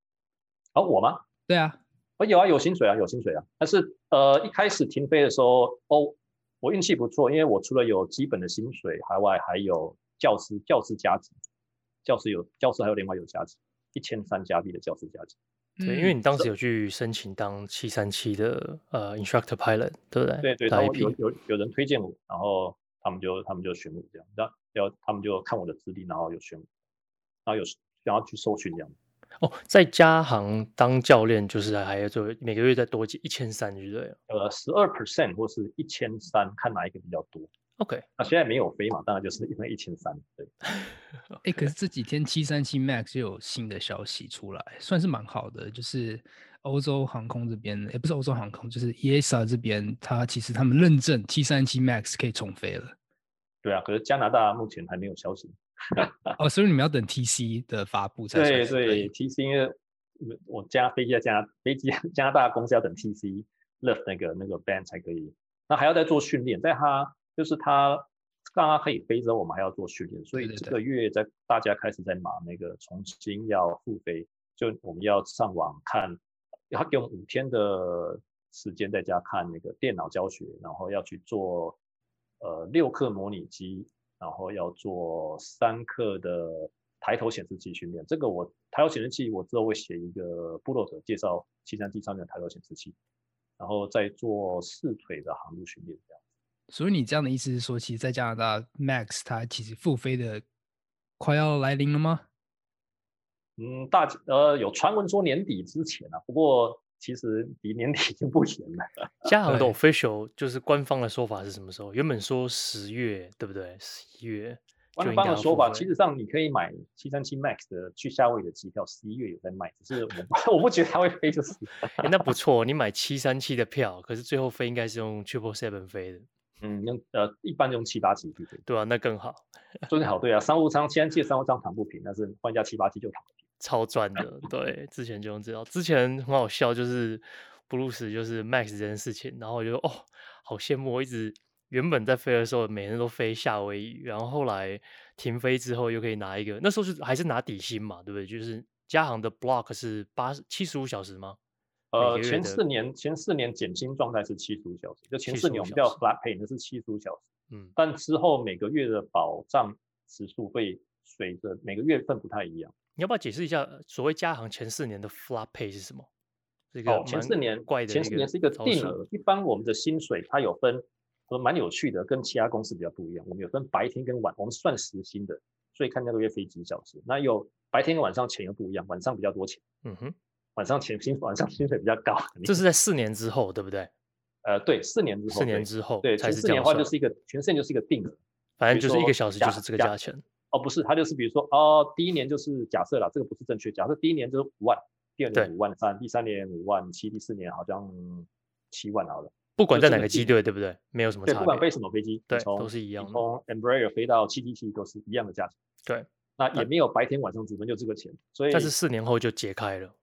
(laughs) 哦，我吗？对啊。哦，有啊，有薪水啊，有薪水啊。但是，呃，一开始停飞的时候，哦，我运气不错，因为我除了有基本的薪水，海外还有教师教师加给，教师有教师还有另外有加给，一千三加币的教师加给。对，因为你当时有去申请当七三七的呃 instructor pilot，对不对？对对，他有有有人推荐我，然后他们就他们就选我这样，然后他们就看我的资历，然后有选我，然后有然后去受训这样。哦，在加航当教练就是还要做每个月再多一千三，对不对？呃，十二 percent 或是一千三，看哪一个比较多。OK，那现在没有飞嘛，当然就是因为一千三。对，哎可是这几天七三七 MAX 就有新的消息出来，算是蛮好的，就是欧洲航空这边，也不是欧洲航空，就是 EASA 这边，它其实他们认证 T 三七 MAX 可以重飞了。对啊，可是加拿大目前还没有消息。哦，所以你们要等 TC 的发布才对。对对，TC 因为我加飞机在加飞机 (laughs) 加拿大公司要等 TC lift 那个那个 band 才可以，那还要再做训练，在它。就是它刚刚可以飞之后，我们还要做训练，所以这个月在大家开始在忙那个重新要复飞，就我们要上网看，他给我们五天的时间在家看那个电脑教学，然后要去做呃六课模拟机，然后要做三课的抬头显示器训练。这个我抬头显示器我之后会写一个部落格介绍七三七上面的抬头显示器，然后再做四腿的航路训练这样。所以你这样的意思是说，其实，在加拿大，Max 它其实复飞的快要来临了吗？嗯，大呃有传闻说年底之前啊，不过其实离年底已经不远了。(laughs) 加航的 official 就是官方的说法是什么时候？原本说十月，对不对？十一月。官方的说法，其实上你可以买七三七 MAX 的去夏威夷的机票，十一月有在卖，只是我 (laughs) 我不觉得它会飞，就是。欸、那不错，你买七三七的票，可是最后飞应该是用 Triple Seven 飞的。嗯，用呃，一般用七八七对对？对啊，那更好，最好对啊。商务舱先借商务舱躺不平，但是换一架七八七就躺平，超赚的。对，之前就用这套，之前很好笑，就是布鲁斯就是 Max 这件事情，然后我就哦，好羡慕，我一直原本在飞的时候，每天都飞夏威夷，然后后来停飞之后又可以拿一个，那时候是还是拿底薪嘛，对不对？就是加航的 block 是八七十五小时吗？呃，前四年前四年减薪状态是七十五小时，就前四年我们叫 flat pay，那是七十五小时。嗯，但之后每个月的保障时数会随着每个月份不太一样。你要不要解释一下所谓加行前四年的 flat pay 是什么？这个前四年怪的，前四年是一个定额。一般我们的薪水它有分，呃，蛮有趣的，跟其他公司比较不一样。我们有分白天跟晚，我们算时薪的，所以看那个月飞几小时。那有白天跟晚上钱又不一样，晚上比较多钱。嗯哼。晚上钱薪晚上薪水比较高，这是在四年之后，对不对？呃，对，四年之后，四年之后，对，前四年的话就是一个全线就是一个定额，反正就是一个小时就是这个价钱。哦，不是，它就是比如说，哦，第一年就是假设啦，这个不是正确，假设第一年就是五万，第二年五万三，第三年五万七，第四年好像七万好了。不管在哪个机队，对不对？没有什么差别。不管飞什么飞机，对，都是一样的。从 Embraer 飞到七七七都是一样的价钱。对，那也没有白天晚上之分，就这个钱。所以，但是四年后就解开了。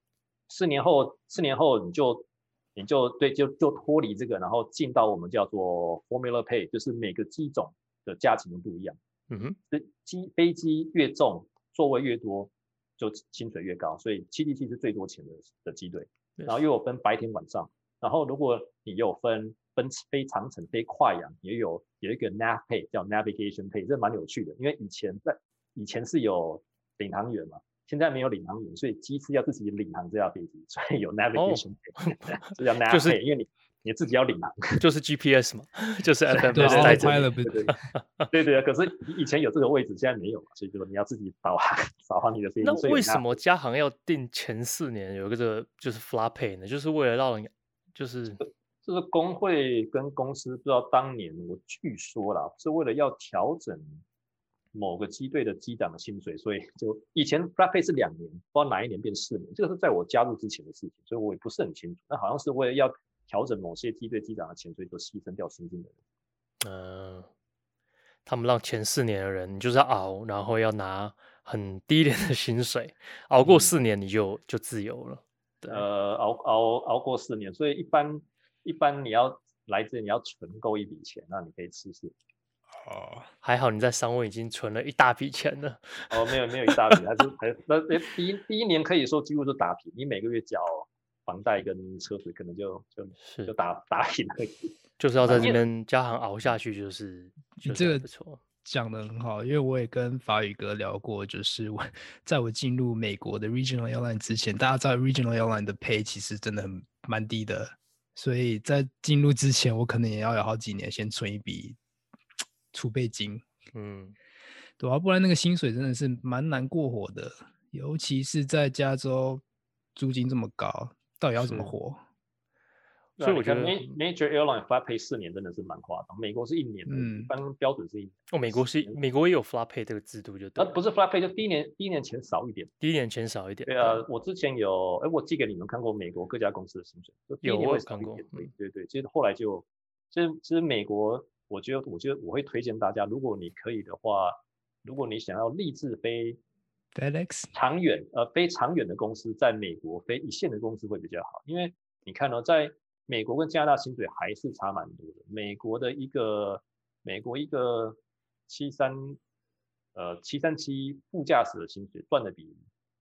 四年后，四年后你就你就对就就脱离这个，然后进到我们叫做 Formula Pay，就是每个机种的价钱都不一样。嗯哼，机飞机越重，座位越多，就薪水越高。所以七七七是最多钱的的机队。然后又有分白天晚上，然后如果你有分分飞长城、飞跨洋，也有有一个 Nav Pay 叫 Navigation Pay，这蛮有趣的，因为以前在以前是有领航员嘛。现在没有领航员，所以机师要自己领航这架飞机，所以有 navigation，(laughs) 这叫是因为你你自己要领航，(laughs) 就是 GPS 嘛，(laughs) 就是 FM 对在这里，对对对对，可是以前有这个位置，现在没有嘛，所以就说你要自己导航导航你的飞机。那为什么加航要定前四年有个这个就是 flat pay 呢？就是为了让人就是这个工会跟公司不知道当年我据说啦，是为了要调整。某个机队的机长的薪水，所以就以前 flat pay 是两年，不知道哪一年变四年，这个是在我加入之前的事情，所以我也不是很清楚。那好像是为了要调整某些梯队机长的钱，所以就牺牲掉新进的人。嗯、呃，他们让前四年的人，你就是要熬，然后要拿很低廉的薪水，熬过四年你就、嗯、就自由了。呃，熬熬熬过四年，所以一般一般你要来这里，你要存够一笔钱，那你可以试试。哦，还好你在商位已经存了一大笔钱了。哦，没有没有一大笔，还是还那第一第一年可以说几乎是打平，你每个月缴房贷跟车子可能就就是就打打平了。就是 (laughs) (laughs) 要在这边加行熬下去，就是你这个讲的很好，因为我也跟法语哥聊过，就是我在我进入美国的 Regional Airline 之前，大家知道 Regional Airline 的 pay 其实真的很蛮低的，所以在进入之前，我可能也要有好几年先存一笔。储备金，嗯，对啊，不然那个薪水真的是蛮难过活的。尤其是在加州租金这么高，到底要怎么活？所以我觉得 major airline flat pay 四年真的是蛮夸张，美国是一年，嗯，一般标准是一年。哦，美国是美国也有 flat pay 这个制度就对，啊，不是 flat pay 就第一年第一年钱少一点，第一年钱少一点。对啊，我之前有，哎，我寄给你们看过美国各家公司的薪水，有我有看过，对对对，其实后来就，其实其实美国，我觉得我觉得我会推荐大家，如果你可以的话，如果你想要立志飞 FedEx 长远呃非长远的公司，在美国非一线的公司会比较好，因为你看呢，在美国跟加拿大薪水还是差蛮多的。美国的一个美国一个七三呃七三七副驾驶的薪水赚的比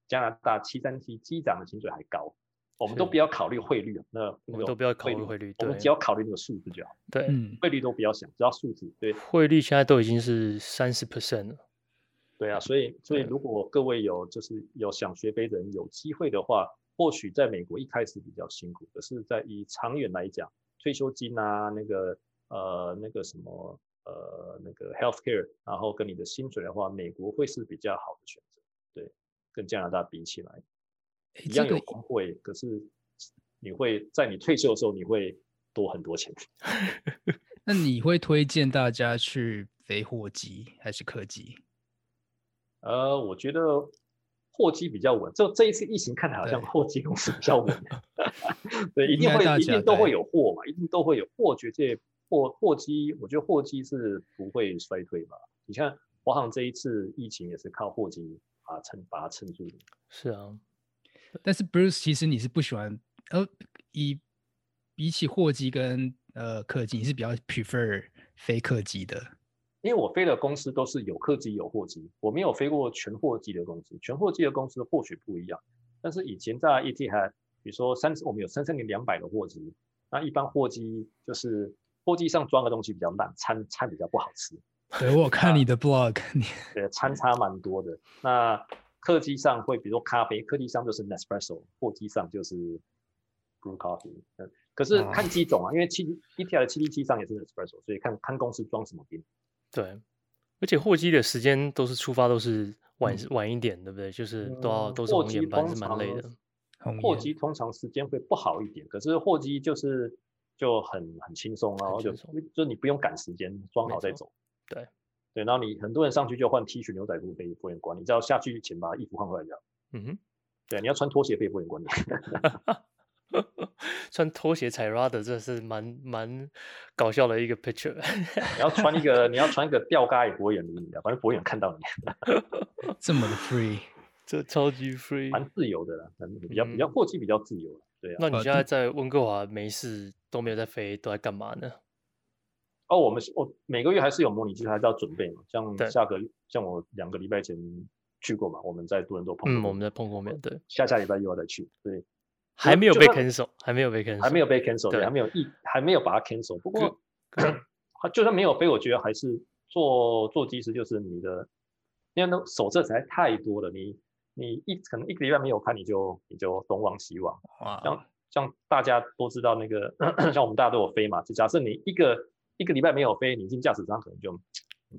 加拿大七三七机长的薪水还高。我们都不要考虑汇率，那我们都不要考虑汇率，我们只要考虑那个数字就好。对，汇率都不要想，只要数字。对，汇率现在都已经是三十 percent 了。对啊，所以所以如果各位有就是有想学飞的人有机会的话。或许在美国一开始比较辛苦，可是，在以长远来讲，退休金啊，那个呃那个什么呃那个 healthcare，然后跟你的薪水的话，美国会是比较好的选择。对，跟加拿大比起来，一样有工会，可是你会在你退休的时候，你会多很多钱。(laughs) 那你会推荐大家去飞货机还是客机？呃，我觉得。货机比较稳，就这一次疫情看来好像货机公司比较稳。对，(laughs) 对，一定会一定都会有货嘛，一定都会有货。绝对货货机，我觉得货机是不会衰退吧？你看华航这一次疫情也是靠货机把它撑把它撑住的。是啊，但是 Bruce 其实你是不喜欢，呃，以比起货机跟呃客机，你是比较 prefer 非客机的。因为我飞的公司都是有客机有货机，我没有飞过全货机的公司。全货机的公司或许不一样，但是以前在 Etihad，比如说三，我们有三三零两百的货机，那一般货机就是货机上装的东西比较烂，餐餐比较不好吃。(laughs) 对，我看你的 blog，(laughs) 你 (laughs) 对餐差蛮多的。那客机上会，比如说咖啡，客机上就是 Nespresso，货机上就是 Brew Coffee。嗯，可是看机种啊，因为七 Etihad 的七七七上也是 Nespresso，所以看看公司装什么兵。对，而且货机的时间都是出发都是晚、嗯、晚一点，对不对？就是都要、嗯、都是红眼班，是蛮累的。货机通常时间会不好一点，可是货机就是就很很轻松啊，就就你不用赶时间，装好再走。对对，然后你很多人上去就换 T 恤牛仔裤，被不会管，你只要下去前把衣服换回来就好。嗯哼，对，你要穿拖鞋被不会管你。(laughs) 穿拖鞋踩 rudder，这是蛮蛮搞笑的一个 picture。你要穿一个，你要穿一个吊嘎也不会有人理你的，反正不会有人看到你。这么的 free，(laughs) 这超级 free，蛮自由的啦，比较比较货机比较自由。对啊。那你现在在温哥华没事都没有在飞，都在干嘛呢？哦，我们我每个月还是有模拟机，还是要准备嘛。像下个像我两个礼拜前去过嘛，我们在多伦多碰过。嗯，我们在碰过面。对，下下礼拜又要再去。对。还没有被 cancel，还没有被 cancel，还没有被 cancel，对，还没有一还没有把它 cancel。不过，(clears throat) 就算没有飞，我觉得还是做做机师就是你的，因为那手册实在太多了，你你一可能一个礼拜没有看，你就你就东望西望。哇，像像大家都知道那个，像我们大家都有飞嘛，就假设你一个一个礼拜没有飞，你进驾驶舱可能就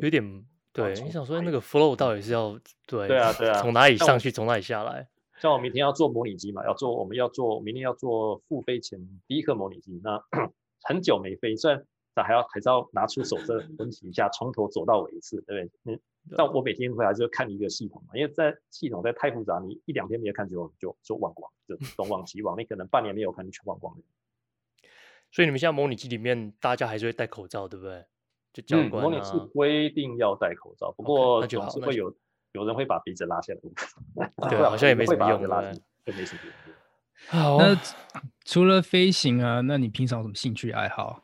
有点对。你想说那个 flow 到底是要对对啊对啊，从哪里上去，从哪里下来？像我明天要做模拟机嘛，要做我们要做明天要做复飞前第一颗模拟机，那 (coughs) 很久没飞，虽然但还要还是要拿出手册温习一下，从头走到尾一次，对不对？嗯，但我每天回来就看一个系统嘛，因为在系统在太复杂，你一两天没有看就就就忘光，就东忘西忘，你可能半年没有看就全忘光了。(laughs) 所以你们现在模拟机里面大家还是会戴口罩，对不对？就教官、啊嗯、模拟是规定要戴口罩，不过总是会有。有人会把鼻子拉下来，(laughs) 对，(laughs) 好像也没什么用，对，没什么用。好，那除了飞行啊，那你平常有什么兴趣爱好？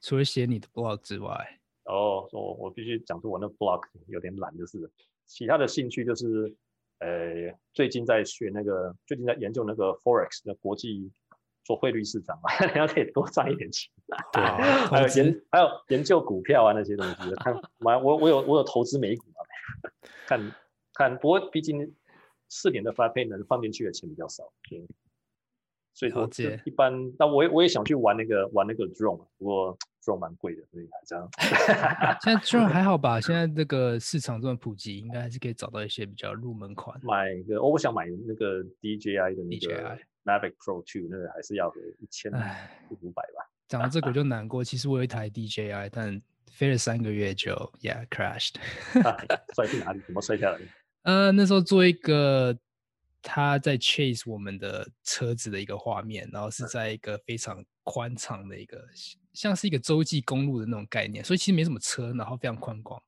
除了写你的 blog 之外，哦，我我必须讲出我那 blog 有点懒，就是其他的兴趣就是，呃，最近在学那个，最近在研究那个 forex 的国际做汇率市场嘛，你 (laughs) 要可以多赚一点钱。对，还有研还有研究股票啊那些东西，看，我我有我有投资美股啊，看。看，不过毕竟四年的 flat pay 能放进去的钱比较少，所以我一般，那我也我也想去玩那个玩那个 drone，不过 drone 蛮贵的，所以还这样。现在 drone 还好吧？现在这个市场这么普及，应该还是可以找到一些比较入门款。买一个，我想买那个 DJI 的那个 Mavic Pro Two，那个还是要个一千五百吧。讲到这个就难过，其实我有一台 DJI，但飞了三个月就 yeah crashed。摔去哪里？怎么摔下来？呃，那时候做一个。他在 chase 我们的车子的一个画面，然后是在一个非常宽敞的一个，像是一个洲际公路的那种概念，所以其实没什么车，然后非常宽广，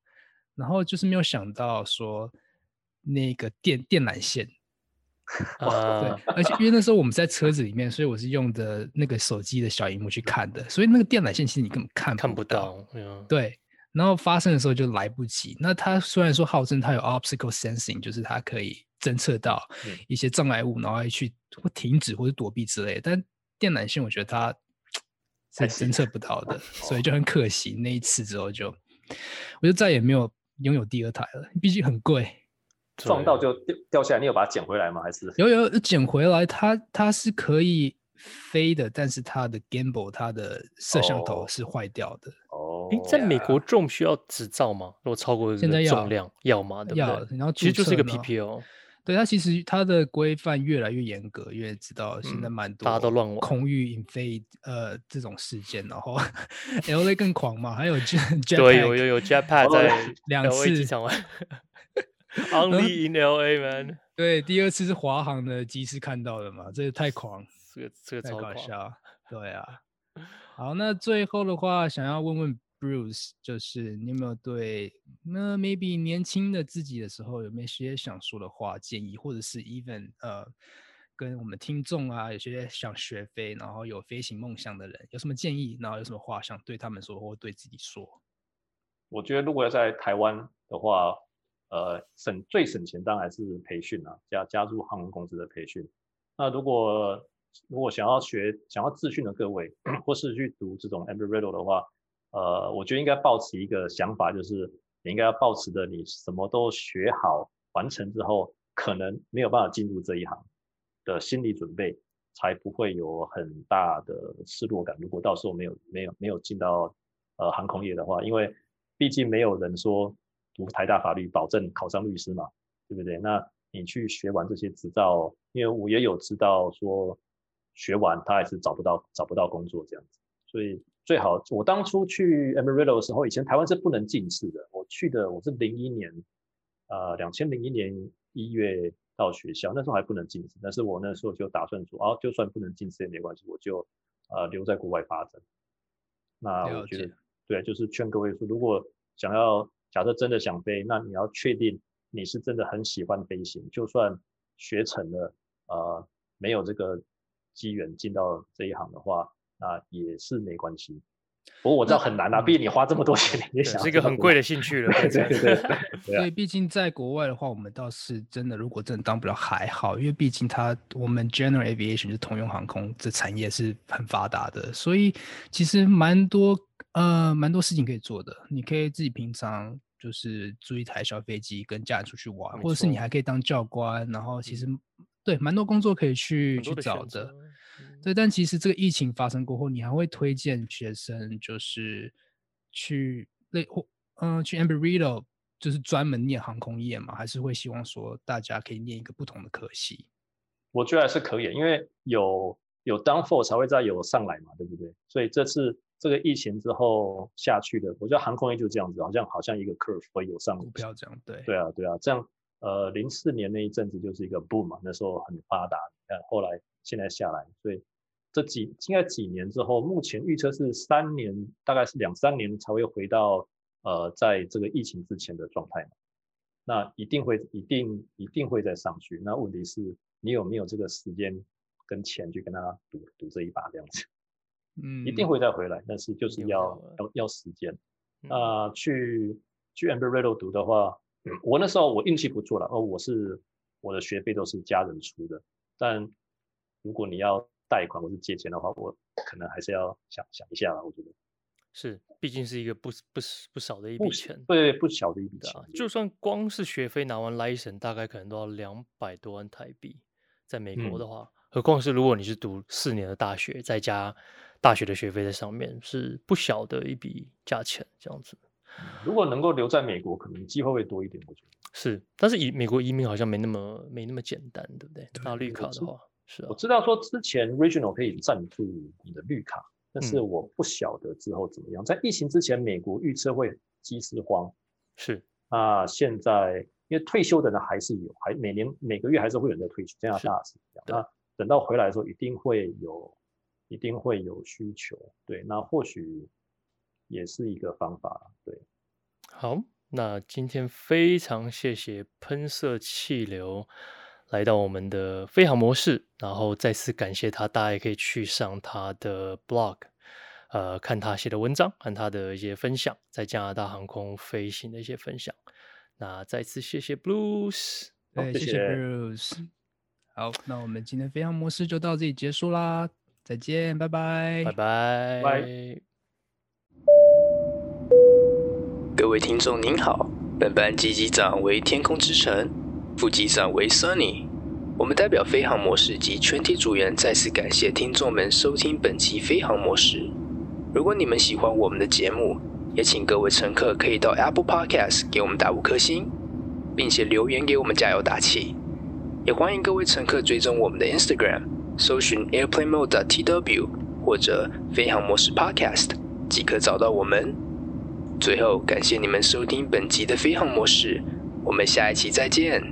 然后就是没有想到说那个电电缆线，(laughs) 啊，对，而且。因为那时候我们在车 (laughs) 子里面，所以我是用的那个手机的小荧幕去看的，所以那个电缆线其实你根本看看不到，对，然后发生的时候就来不及。那它虽然说号称它有 obstacle sensing，就是它可以。侦测到一些障碍物，然后去或停止或者躲避之类的，但电缆线我觉得它是侦测不到的，所以就很可惜。那一次之后就，我就再也没有拥有第二台了，毕竟很贵。撞到就掉掉下来，你有把它捡回来吗？还是有有捡回来？它它是可以飞的，但是它的 gimbal 它的摄像头是坏掉的。哦，诶，在美国重需要执照吗？如果超过现在重量要，要吗？对不对？要，然后其实就是一个 PPO。对，它其实它的规范越来越严格，因为知道现在蛮多大家都乱玩空域引飞呃这种事件，然后 (laughs) LA 更狂嘛，还有 (laughs) Jet 对有有有 Jetpack 在 (laughs) 两次机场玩，Only in LA man。对，第二次是华航的机师看到的嘛，这也太狂，这个这个超搞笑。对啊，(laughs) 好，那最后的话想要问问。Bruce，就是你有没有对那 maybe 年轻的自己的时候有没有些想说的话建议，或者是 even 呃跟我们听众啊，有些想学飞，然后有飞行梦想的人，有什么建议？然后有什么话想对他们说，或对自己说？我觉得如果要在台湾的话，呃，省最省钱当然是培训啊，加加入航空公司的培训。那如果如果想要学、想要自训的各位，或是去读这种 Embry-Riddle 的话。呃，我觉得应该抱持一个想法，就是你应该要抱持着你什么都学好完成之后，可能没有办法进入这一行的心理准备，才不会有很大的失落感。如果到时候没有没有没有进到呃航空业的话，因为毕竟没有人说读台大法律保证考上律师嘛，对不对？那你去学完这些执照，因为我也有知道说学完他还是找不到找不到工作这样子，所以。最好，我当初去 Embry-Riddle 的时候，以前台湾是不能进士的。我去的我是零一年，呃，两千零一年一月到学校，那时候还不能进士。但是我那时候就打算说，啊，就算不能进士也没关系，我就呃留在国外发展。那我觉得，对，就是劝各位说，如果想要假设真的想飞，那你要确定你是真的很喜欢飞行，就算学成了，呃，没有这个机缘进到这一行的话。啊，也是没关系。不过我知道很难啊，毕竟你花这么多钱，你也想是一个很贵的兴趣了。(laughs) 对对对，对，所以毕竟在国外的话，我们倒是真的，如果真的当不了还好，因为毕竟它我们 General Aviation 就是通用航空这产业是很发达的，所以其实蛮多呃蛮多事情可以做的。你可以自己平常就是租一台小飞机跟家人出去玩，或者是你还可以当教官，然后其实、嗯、对蛮多工作可以去去找的。对，但其实这个疫情发生过后，你还会推荐学生就是去类或嗯去 Embry-Riddle 就是专门念航空业吗？还是会希望说大家可以念一个不同的科系？我觉得还是可以，因为有有 downfall 才会再有上来嘛，对不对？所以这次这个疫情之后下去的，我觉得航空业就这样子，好像好像一个 curve 会有上，股票这样，对对啊对啊，这样呃零四年那一阵子就是一个 boom 嘛，那时候很发达，但后来现在下来，所以。这几应该几年之后，目前预测是三年，大概是两三年才会回到呃，在这个疫情之前的状态。那一定会，一定一定会再上去。那问题是，你有没有这个时间跟钱去跟他赌赌这一把这样子？嗯，一定会再回来，但是就是要要要时间。那、呃、去去 Embry-Riddle 读的话，我那时候我运气不错了，哦，我是我的学费都是家人出的，但如果你要贷款或是借钱的话，我可能还是要想想一下吧。我觉得是，毕竟是一个不不不少的一笔钱，对，不小的一笔钱。就算光是学费拿完 license，大概可能都要两百多万台币，在美国的话，何况是如果你是读四年的大学，再加大学的学费在上面，是不小的一笔价钱。这样子，如果能够留在美国，可能机会会多一点。我觉得是，但是以美国移民好像没那么没那么简单，对不对？拿绿卡的话，是啊。我知道说之前 Regional 可以赞助你的绿卡，但是我不晓得之后怎么样。嗯、在疫情之前，美国预测会机师荒，是啊，现在。因为退休的人还是有，还每年每个月还是会有人在退休，加拿大是这样。那等到回来的时候，一定会有，一定会有需求。对，那或许也是一个方法。对，好，那今天非常谢谢喷射气流来到我们的飞航模式，然后再次感谢他，大家也可以去上他的 blog，呃，看他写的文章，看他的一些分享，在加拿大航空飞行的一些分享。那再次谢谢 Bruce，对，谢谢 Blues。好，那我们今天飞航模式就到这里结束啦，再见，拜拜，拜拜，拜。各位听众您好，本班机机长为天空之城，副机长为 Sunny。我们代表飞航模式及全体组员再次感谢听众们收听本期飞航模式。如果你们喜欢我们的节目，也请各位乘客可以到 Apple Podcast 给我们打五颗星，并且留言给我们加油打气。也欢迎各位乘客追踪我们的 Instagram，搜寻 Airplane Mode TW 或者飞航模式 Podcast，即可找到我们。最后，感谢你们收听本集的飞航模式，我们下一期再见。